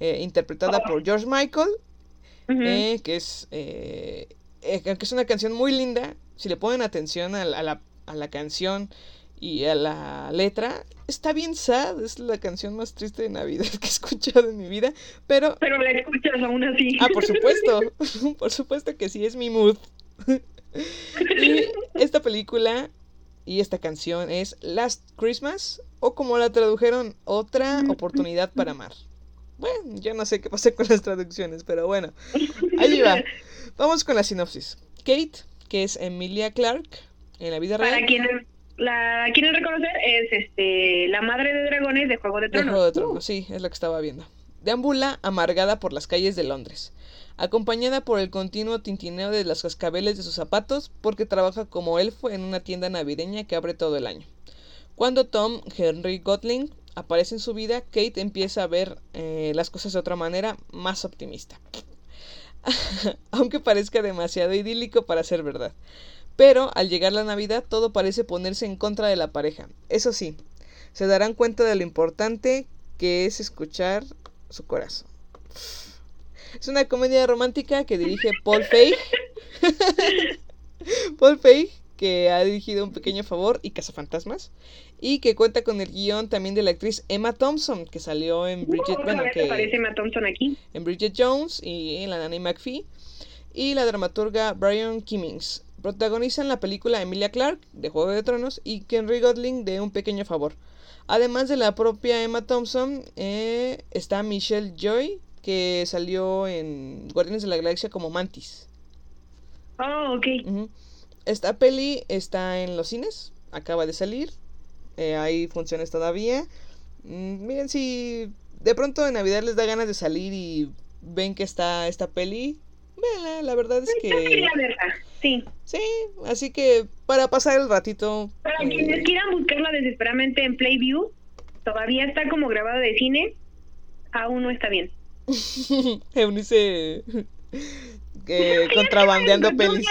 eh, interpretada por George Michael, eh, que es, eh, eh, que es una canción muy linda. Si le ponen atención a la- a la canción y a la letra, está bien sad. Es la canción más triste de Navidad que he escuchado en mi vida. Pero, Pero la escuchas aún así. ah, por supuesto, por supuesto que sí, es mi mood. y esta película y esta canción es Last Christmas, o como la tradujeron, Otra oportunidad para amar. Bueno, yo no sé qué pasa con las traducciones, pero bueno, ahí va. Vamos con la sinopsis. Kate, que es Emilia Clark en la vida Para real. quienes la quieren reconocer, es este la madre de dragones de Juego de De Tronos. Juego de Tronos, sí, es lo que estaba viendo. Deambula amargada por las calles de Londres, acompañada por el continuo tintineo de los cascabeles de sus zapatos porque trabaja como elfo en una tienda navideña que abre todo el año. Cuando Tom Henry Gotling aparece en su vida, Kate empieza a ver eh, las cosas de otra manera, más optimista. Aunque parezca demasiado idílico para ser verdad. Pero al llegar la Navidad todo parece ponerse en contra de la pareja. Eso sí, se darán cuenta de lo importante que es escuchar su corazón. Es una comedia romántica que dirige Paul Feig. Paul Feig, que ha dirigido Un Pequeño Favor y Cazafantasmas. Y que cuenta con el guion también de la actriz Emma Thompson, que salió en Bridget, Otra bueno, que, aparece Emma Thompson aquí. en Bridget Jones y en la Nanny McPhee. Y la dramaturga Brian Kimmings. Protagonizan la película Emilia Clarke de Juego de Tronos y Henry Godling de Un Pequeño Favor. Además de la propia Emma Thompson, eh, está Michelle Joy, que salió en Guardianes de la Galaxia como Mantis. Oh, ok. Esta peli está en los cines, acaba de salir, eh, hay funciones todavía. Mm, miren, si de pronto en Navidad les da ganas de salir y ven que está esta peli, véanla, la verdad es que... sí. Sí, así que para pasar el ratito... Para eh, quienes quieran buscarla desesperadamente en Playview, todavía está como grabada de cine, aún no está bien. Eunice eh, contrabandeando pelis.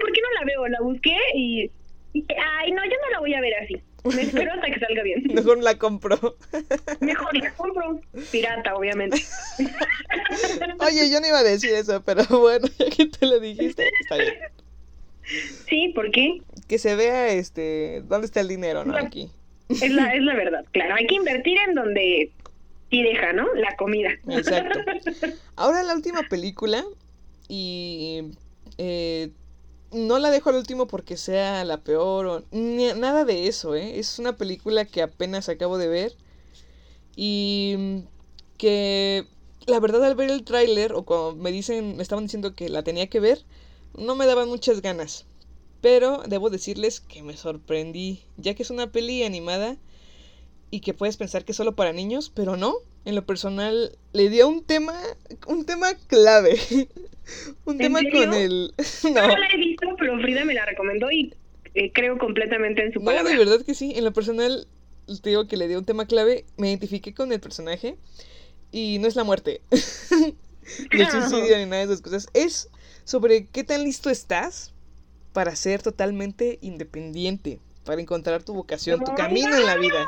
¿por qué no la veo? La busqué y... y dije, Ay, no, yo no la voy a ver así. Me espero hasta que salga bien. Mejor la compro. Mejor la compro. Pirata, obviamente. Oye, yo no iba a decir eso, pero bueno, ya que te lo dijiste, está bien. Sí, ¿por qué? Que se vea este dónde está el dinero, ¿no? Aquí. Es la, es la verdad, claro. Hay que invertir en donde sí deja, ¿no? La comida. Exacto. Ahora la última película y eh, no la dejo al último porque sea la peor o nada de eso, ¿eh? Es una película que apenas acabo de ver y que la verdad al ver el tráiler o cuando me dicen, me estaban diciendo que la tenía que ver, no me daban muchas ganas. Pero debo decirles que me sorprendí, ya que es una peli animada y que puedes pensar que es solo para niños, pero no. En lo personal le dio un tema, un tema clave. un ¿En tema serio? con el No no. la he visto, pero Frida me la recomendó y eh, creo completamente en su No, palabra. de verdad que sí. En lo personal, te digo que le dio un tema clave. Me identifiqué con el personaje. Y no es la muerte. ni el suicidio ni nada de esas cosas. Es sobre qué tan listo estás para ser totalmente independiente. Para encontrar tu vocación, tu ¡Ay, camino en la vida.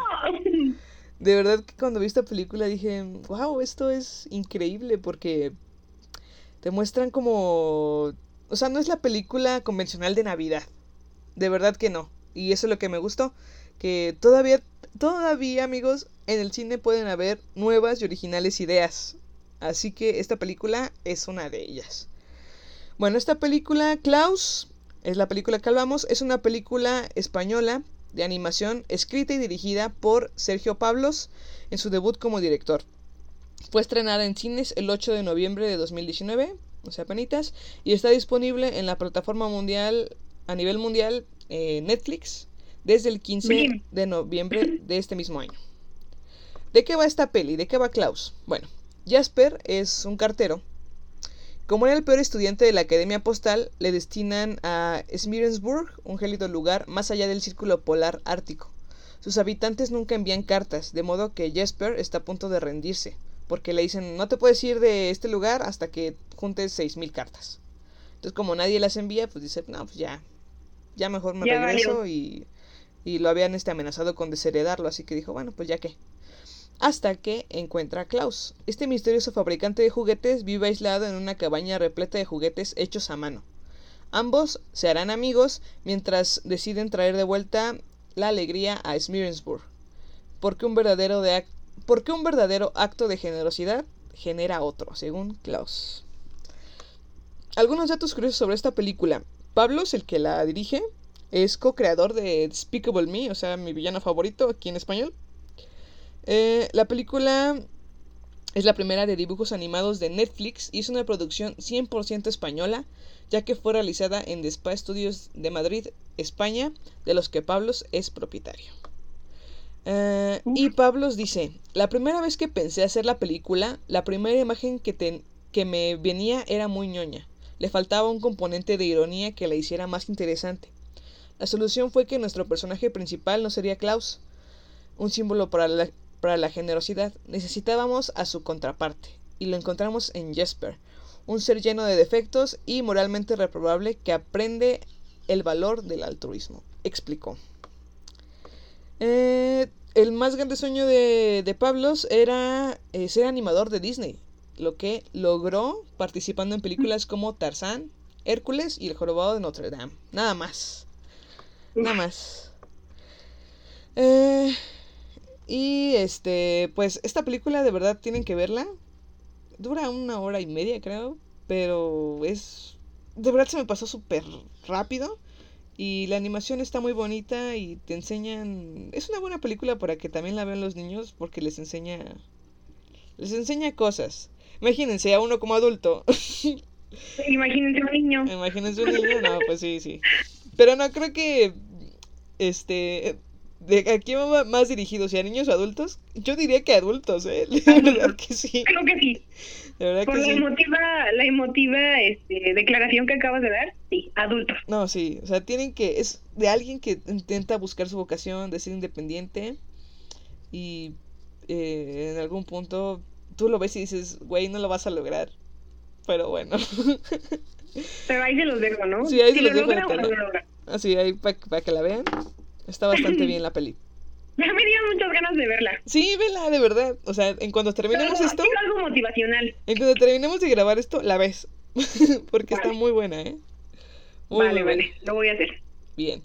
De verdad que cuando vi esta película dije, wow, esto es increíble porque te muestran como... O sea, no es la película convencional de Navidad. De verdad que no. Y eso es lo que me gustó. Que todavía, todavía amigos, en el cine pueden haber nuevas y originales ideas. Así que esta película es una de ellas. Bueno, esta película, Klaus, es la película que hablamos, es una película española de animación escrita y dirigida por Sergio Pablos en su debut como director. Fue estrenada en cines el 8 de noviembre de 2019, o sea, penitas, y está disponible en la plataforma mundial, a nivel mundial, eh, Netflix, desde el 15 Bien. de noviembre de este mismo año. ¿De qué va esta peli? ¿De qué va Klaus? Bueno, Jasper es un cartero. Como era el peor estudiante de la Academia Postal, le destinan a Smirensburg, un gélido lugar más allá del círculo polar ártico. Sus habitantes nunca envían cartas, de modo que Jasper está a punto de rendirse, porque le dicen no te puedes ir de este lugar hasta que juntes 6.000 cartas. Entonces como nadie las envía, pues dice, no, pues ya, ya mejor me Ya regreso valió. y, y lo habían este, amenazado con desheredarlo, así que dijo, bueno, pues ya que hasta que encuentra a Klaus. Este misterioso fabricante de juguetes vive aislado en una cabaña repleta de juguetes hechos a mano. Ambos se harán amigos mientras deciden traer de vuelta la alegría a Smirensburg. Porque un verdadero, de porque un verdadero acto de generosidad genera otro, según Klaus. Algunos datos curiosos sobre esta película. Pablos, el que la dirige, es co-creador de Despicable Me, o sea, mi villano favorito aquí en español. Eh, la película es la primera de dibujos animados de Netflix y es una producción 100% española, ya que fue realizada en Despa Studios de Madrid, España, de los que Pablos es propietario. Eh, y Pablos dice, la primera vez que pensé hacer la película, la primera imagen que, me venía era muy ñoña. Le faltaba un componente de ironía que la hiciera más interesante. La solución fue que nuestro personaje principal no sería Klaus, un símbolo para la, para la generosidad. Necesitábamos a su contraparte, y lo encontramos en Jesper, un ser lleno de defectos y moralmente reprobable que aprende el valor del altruismo, explicó. Eh, el más grande sueño de, de Pablos era eh, ser animador de Disney, lo que logró participando en películas como Tarzán, Hércules y El Jorobado de Notre Dame. Nada más. Nada más. Eh, y este, pues esta película de verdad tienen que verla. Dura una hora y media, creo. Pero es... De verdad se me pasó súper rápido. Y la animación está muy bonita y te enseñan... Es una buena película para que también la vean los niños porque les enseña... Les enseña cosas. Imagínense a uno como adulto. Imagínense un niño. Imagínense un niño, no, pues sí, sí. Pero no, creo que... Este... De aquí va más dirigido, si a niños o adultos. Yo diría que adultos, ¿eh? Verdad que sí. Creo que sí. De verdad Por que la sí. emotiva, la emotiva este, declaración que acabas de dar, sí, adultos. No, sí, o sea, tienen que, es de alguien que intenta buscar su vocación, de ser independiente y eh, en algún punto tú lo ves y dices, güey, no lo vas a lograr, pero bueno, Pero ahí se los dejo, ¿no? Sí, ahí si se los lo dejo de logra o no tarea. lo logra. así ahí para que la vean, está bastante bien la peli. Ya me dieron muchas ganas de verla. Sí, vela, de verdad, o sea, en cuando Pero terminemos esto, quiero algo motivacional. en cuando terminemos de grabar esto, la ves, porque está muy buena, ¿eh? Muy, vale, muy buena. vale, lo voy a hacer. Bien.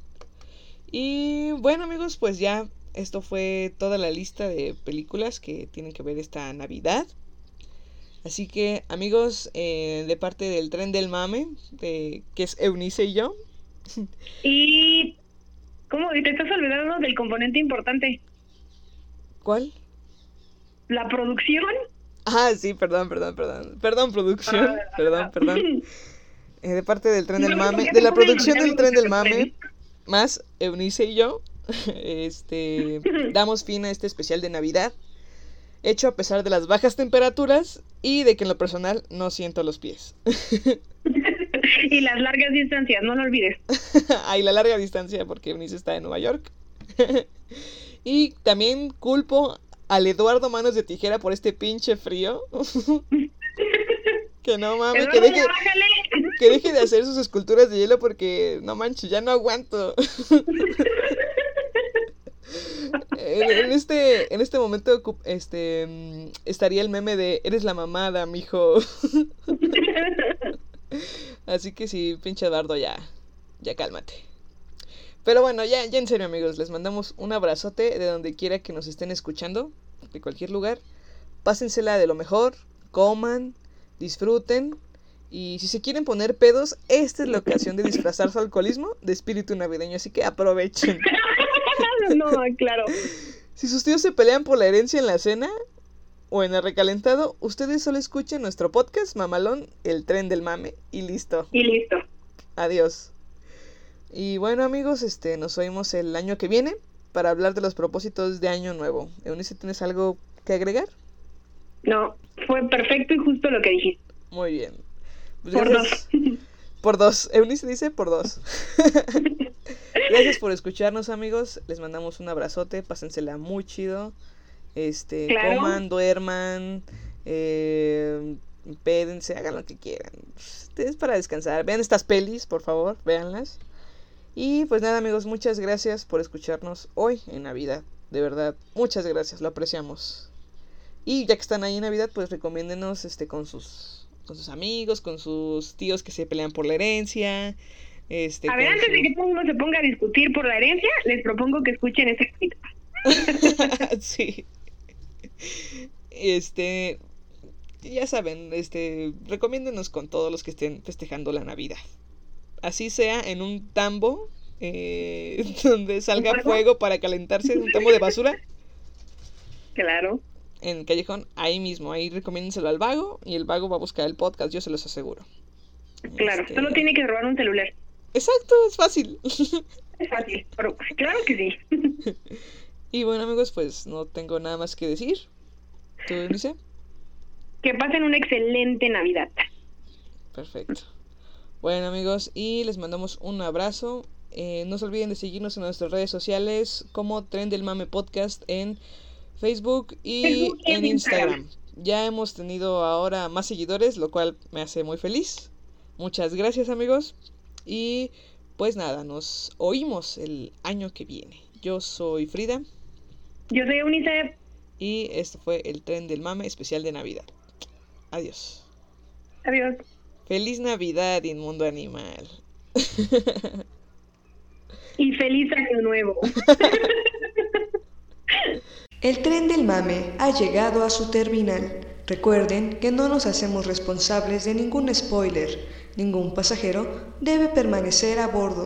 Y bueno amigos, pues ya esto fue toda la lista de películas que tienen que ver esta Navidad. Así que amigos, eh, de parte del tren del mame, de, que es Eunice y yo. Y... ¿Cómo? Y te estás olvidando del componente importante. ¿Cuál? La producción. Ah, sí, perdón, perdón, perdón. Perdón, producción. Ah, Perdón, perdón. Eh, de parte del tren No, del mame, de la producción del tren del mame, más Eunice y yo, este, damos fin a este especial de Navidad, hecho a pesar de las bajas temperaturas y de que en lo personal no siento los pies. y las largas distancias, no lo olvides. Hay la larga distancia porque Eunice está en Nueva York. y también culpo al Eduardo Manos de Tijera por este pinche frío. que no mames, que deje, que deje de hacer sus esculturas de hielo porque no manches, ya no aguanto. en, en este, en este momento este, mm, estaría el meme de eres la mamada, mijo. Así que sí, pinche Eduardo, ya, ya cálmate. Pero bueno, ya, ya en serio amigos, les mandamos un abrazote de donde quiera que nos estén escuchando, de cualquier lugar. Pásensela de lo mejor, coman, disfruten. Y si se quieren poner pedos, esta es la ocasión de disfrazar su alcoholismo de espíritu navideño, así que aprovechen. no, claro. Si sus tíos se pelean por la herencia en la cena o en el recalentado, ustedes solo escuchen nuestro podcast Mamalón, el tren del mame, y listo. Y listo. Adiós. Y bueno amigos, este, nos oímos el año que viene para hablar de los propósitos de año nuevo. Eunice, ¿tienes algo que agregar? No, fue perfecto y justo lo que dijiste. Muy bien. Pues Por gracias- dos. Por dos. Eunice dice por dos. gracias por escucharnos amigos. Les mandamos un abrazote. Pásensela muy chido. Este, Claro. coman, duerman, eh, pédense, hagan lo que quieran. Es para descansar. Vean estas pelis, por favor, véanlas. Y pues nada amigos, muchas gracias por escucharnos hoy en Navidad. De verdad, muchas gracias, lo apreciamos. Y ya que están ahí en Navidad, pues recomiéndenos este con sus con sus amigos, con sus tíos que se pelean por la herencia. Este, A ver, antes de que todo mundo se ponga a discutir por la herencia, les propongo que escuchen este capítulo. sí. Este, ya saben, este, recomiéndenos con todos los que estén festejando la Navidad. Así sea en un tambo eh, donde salga fuego? fuego para calentarse, un tambo de basura Claro. en el callejón, ahí mismo, ahí recomiéndenselo al vago y el vago va a buscar el podcast, yo se los aseguro. Claro, Este, solo tiene que robar un celular. Exacto, es fácil. Es fácil, pero claro que sí. y bueno amigos, pues no tengo nada más que decir. ¿Tú, Eunice? Que pasen una excelente Navidad. Perfecto. Bueno amigos, y les mandamos un abrazo. Eh, no se olviden de seguirnos en nuestras redes sociales como Tren del Mame Podcast en Facebook y Facebook en Instagram. Instagram. Ya hemos tenido ahora más seguidores, lo cual me hace muy feliz. Muchas gracias amigos. Y pues nada, nos oímos el año que viene. Yo soy Frida Yo soy UNICEF. y esto fue el Tren del Mame especial de Navidad. Adiós. Adiós. Feliz Navidad, inmundo animal. Y feliz año nuevo. El tren del mame ha llegado a su terminal. Recuerden que no nos hacemos responsables de ningún spoiler. Ningún pasajero debe permanecer a bordo.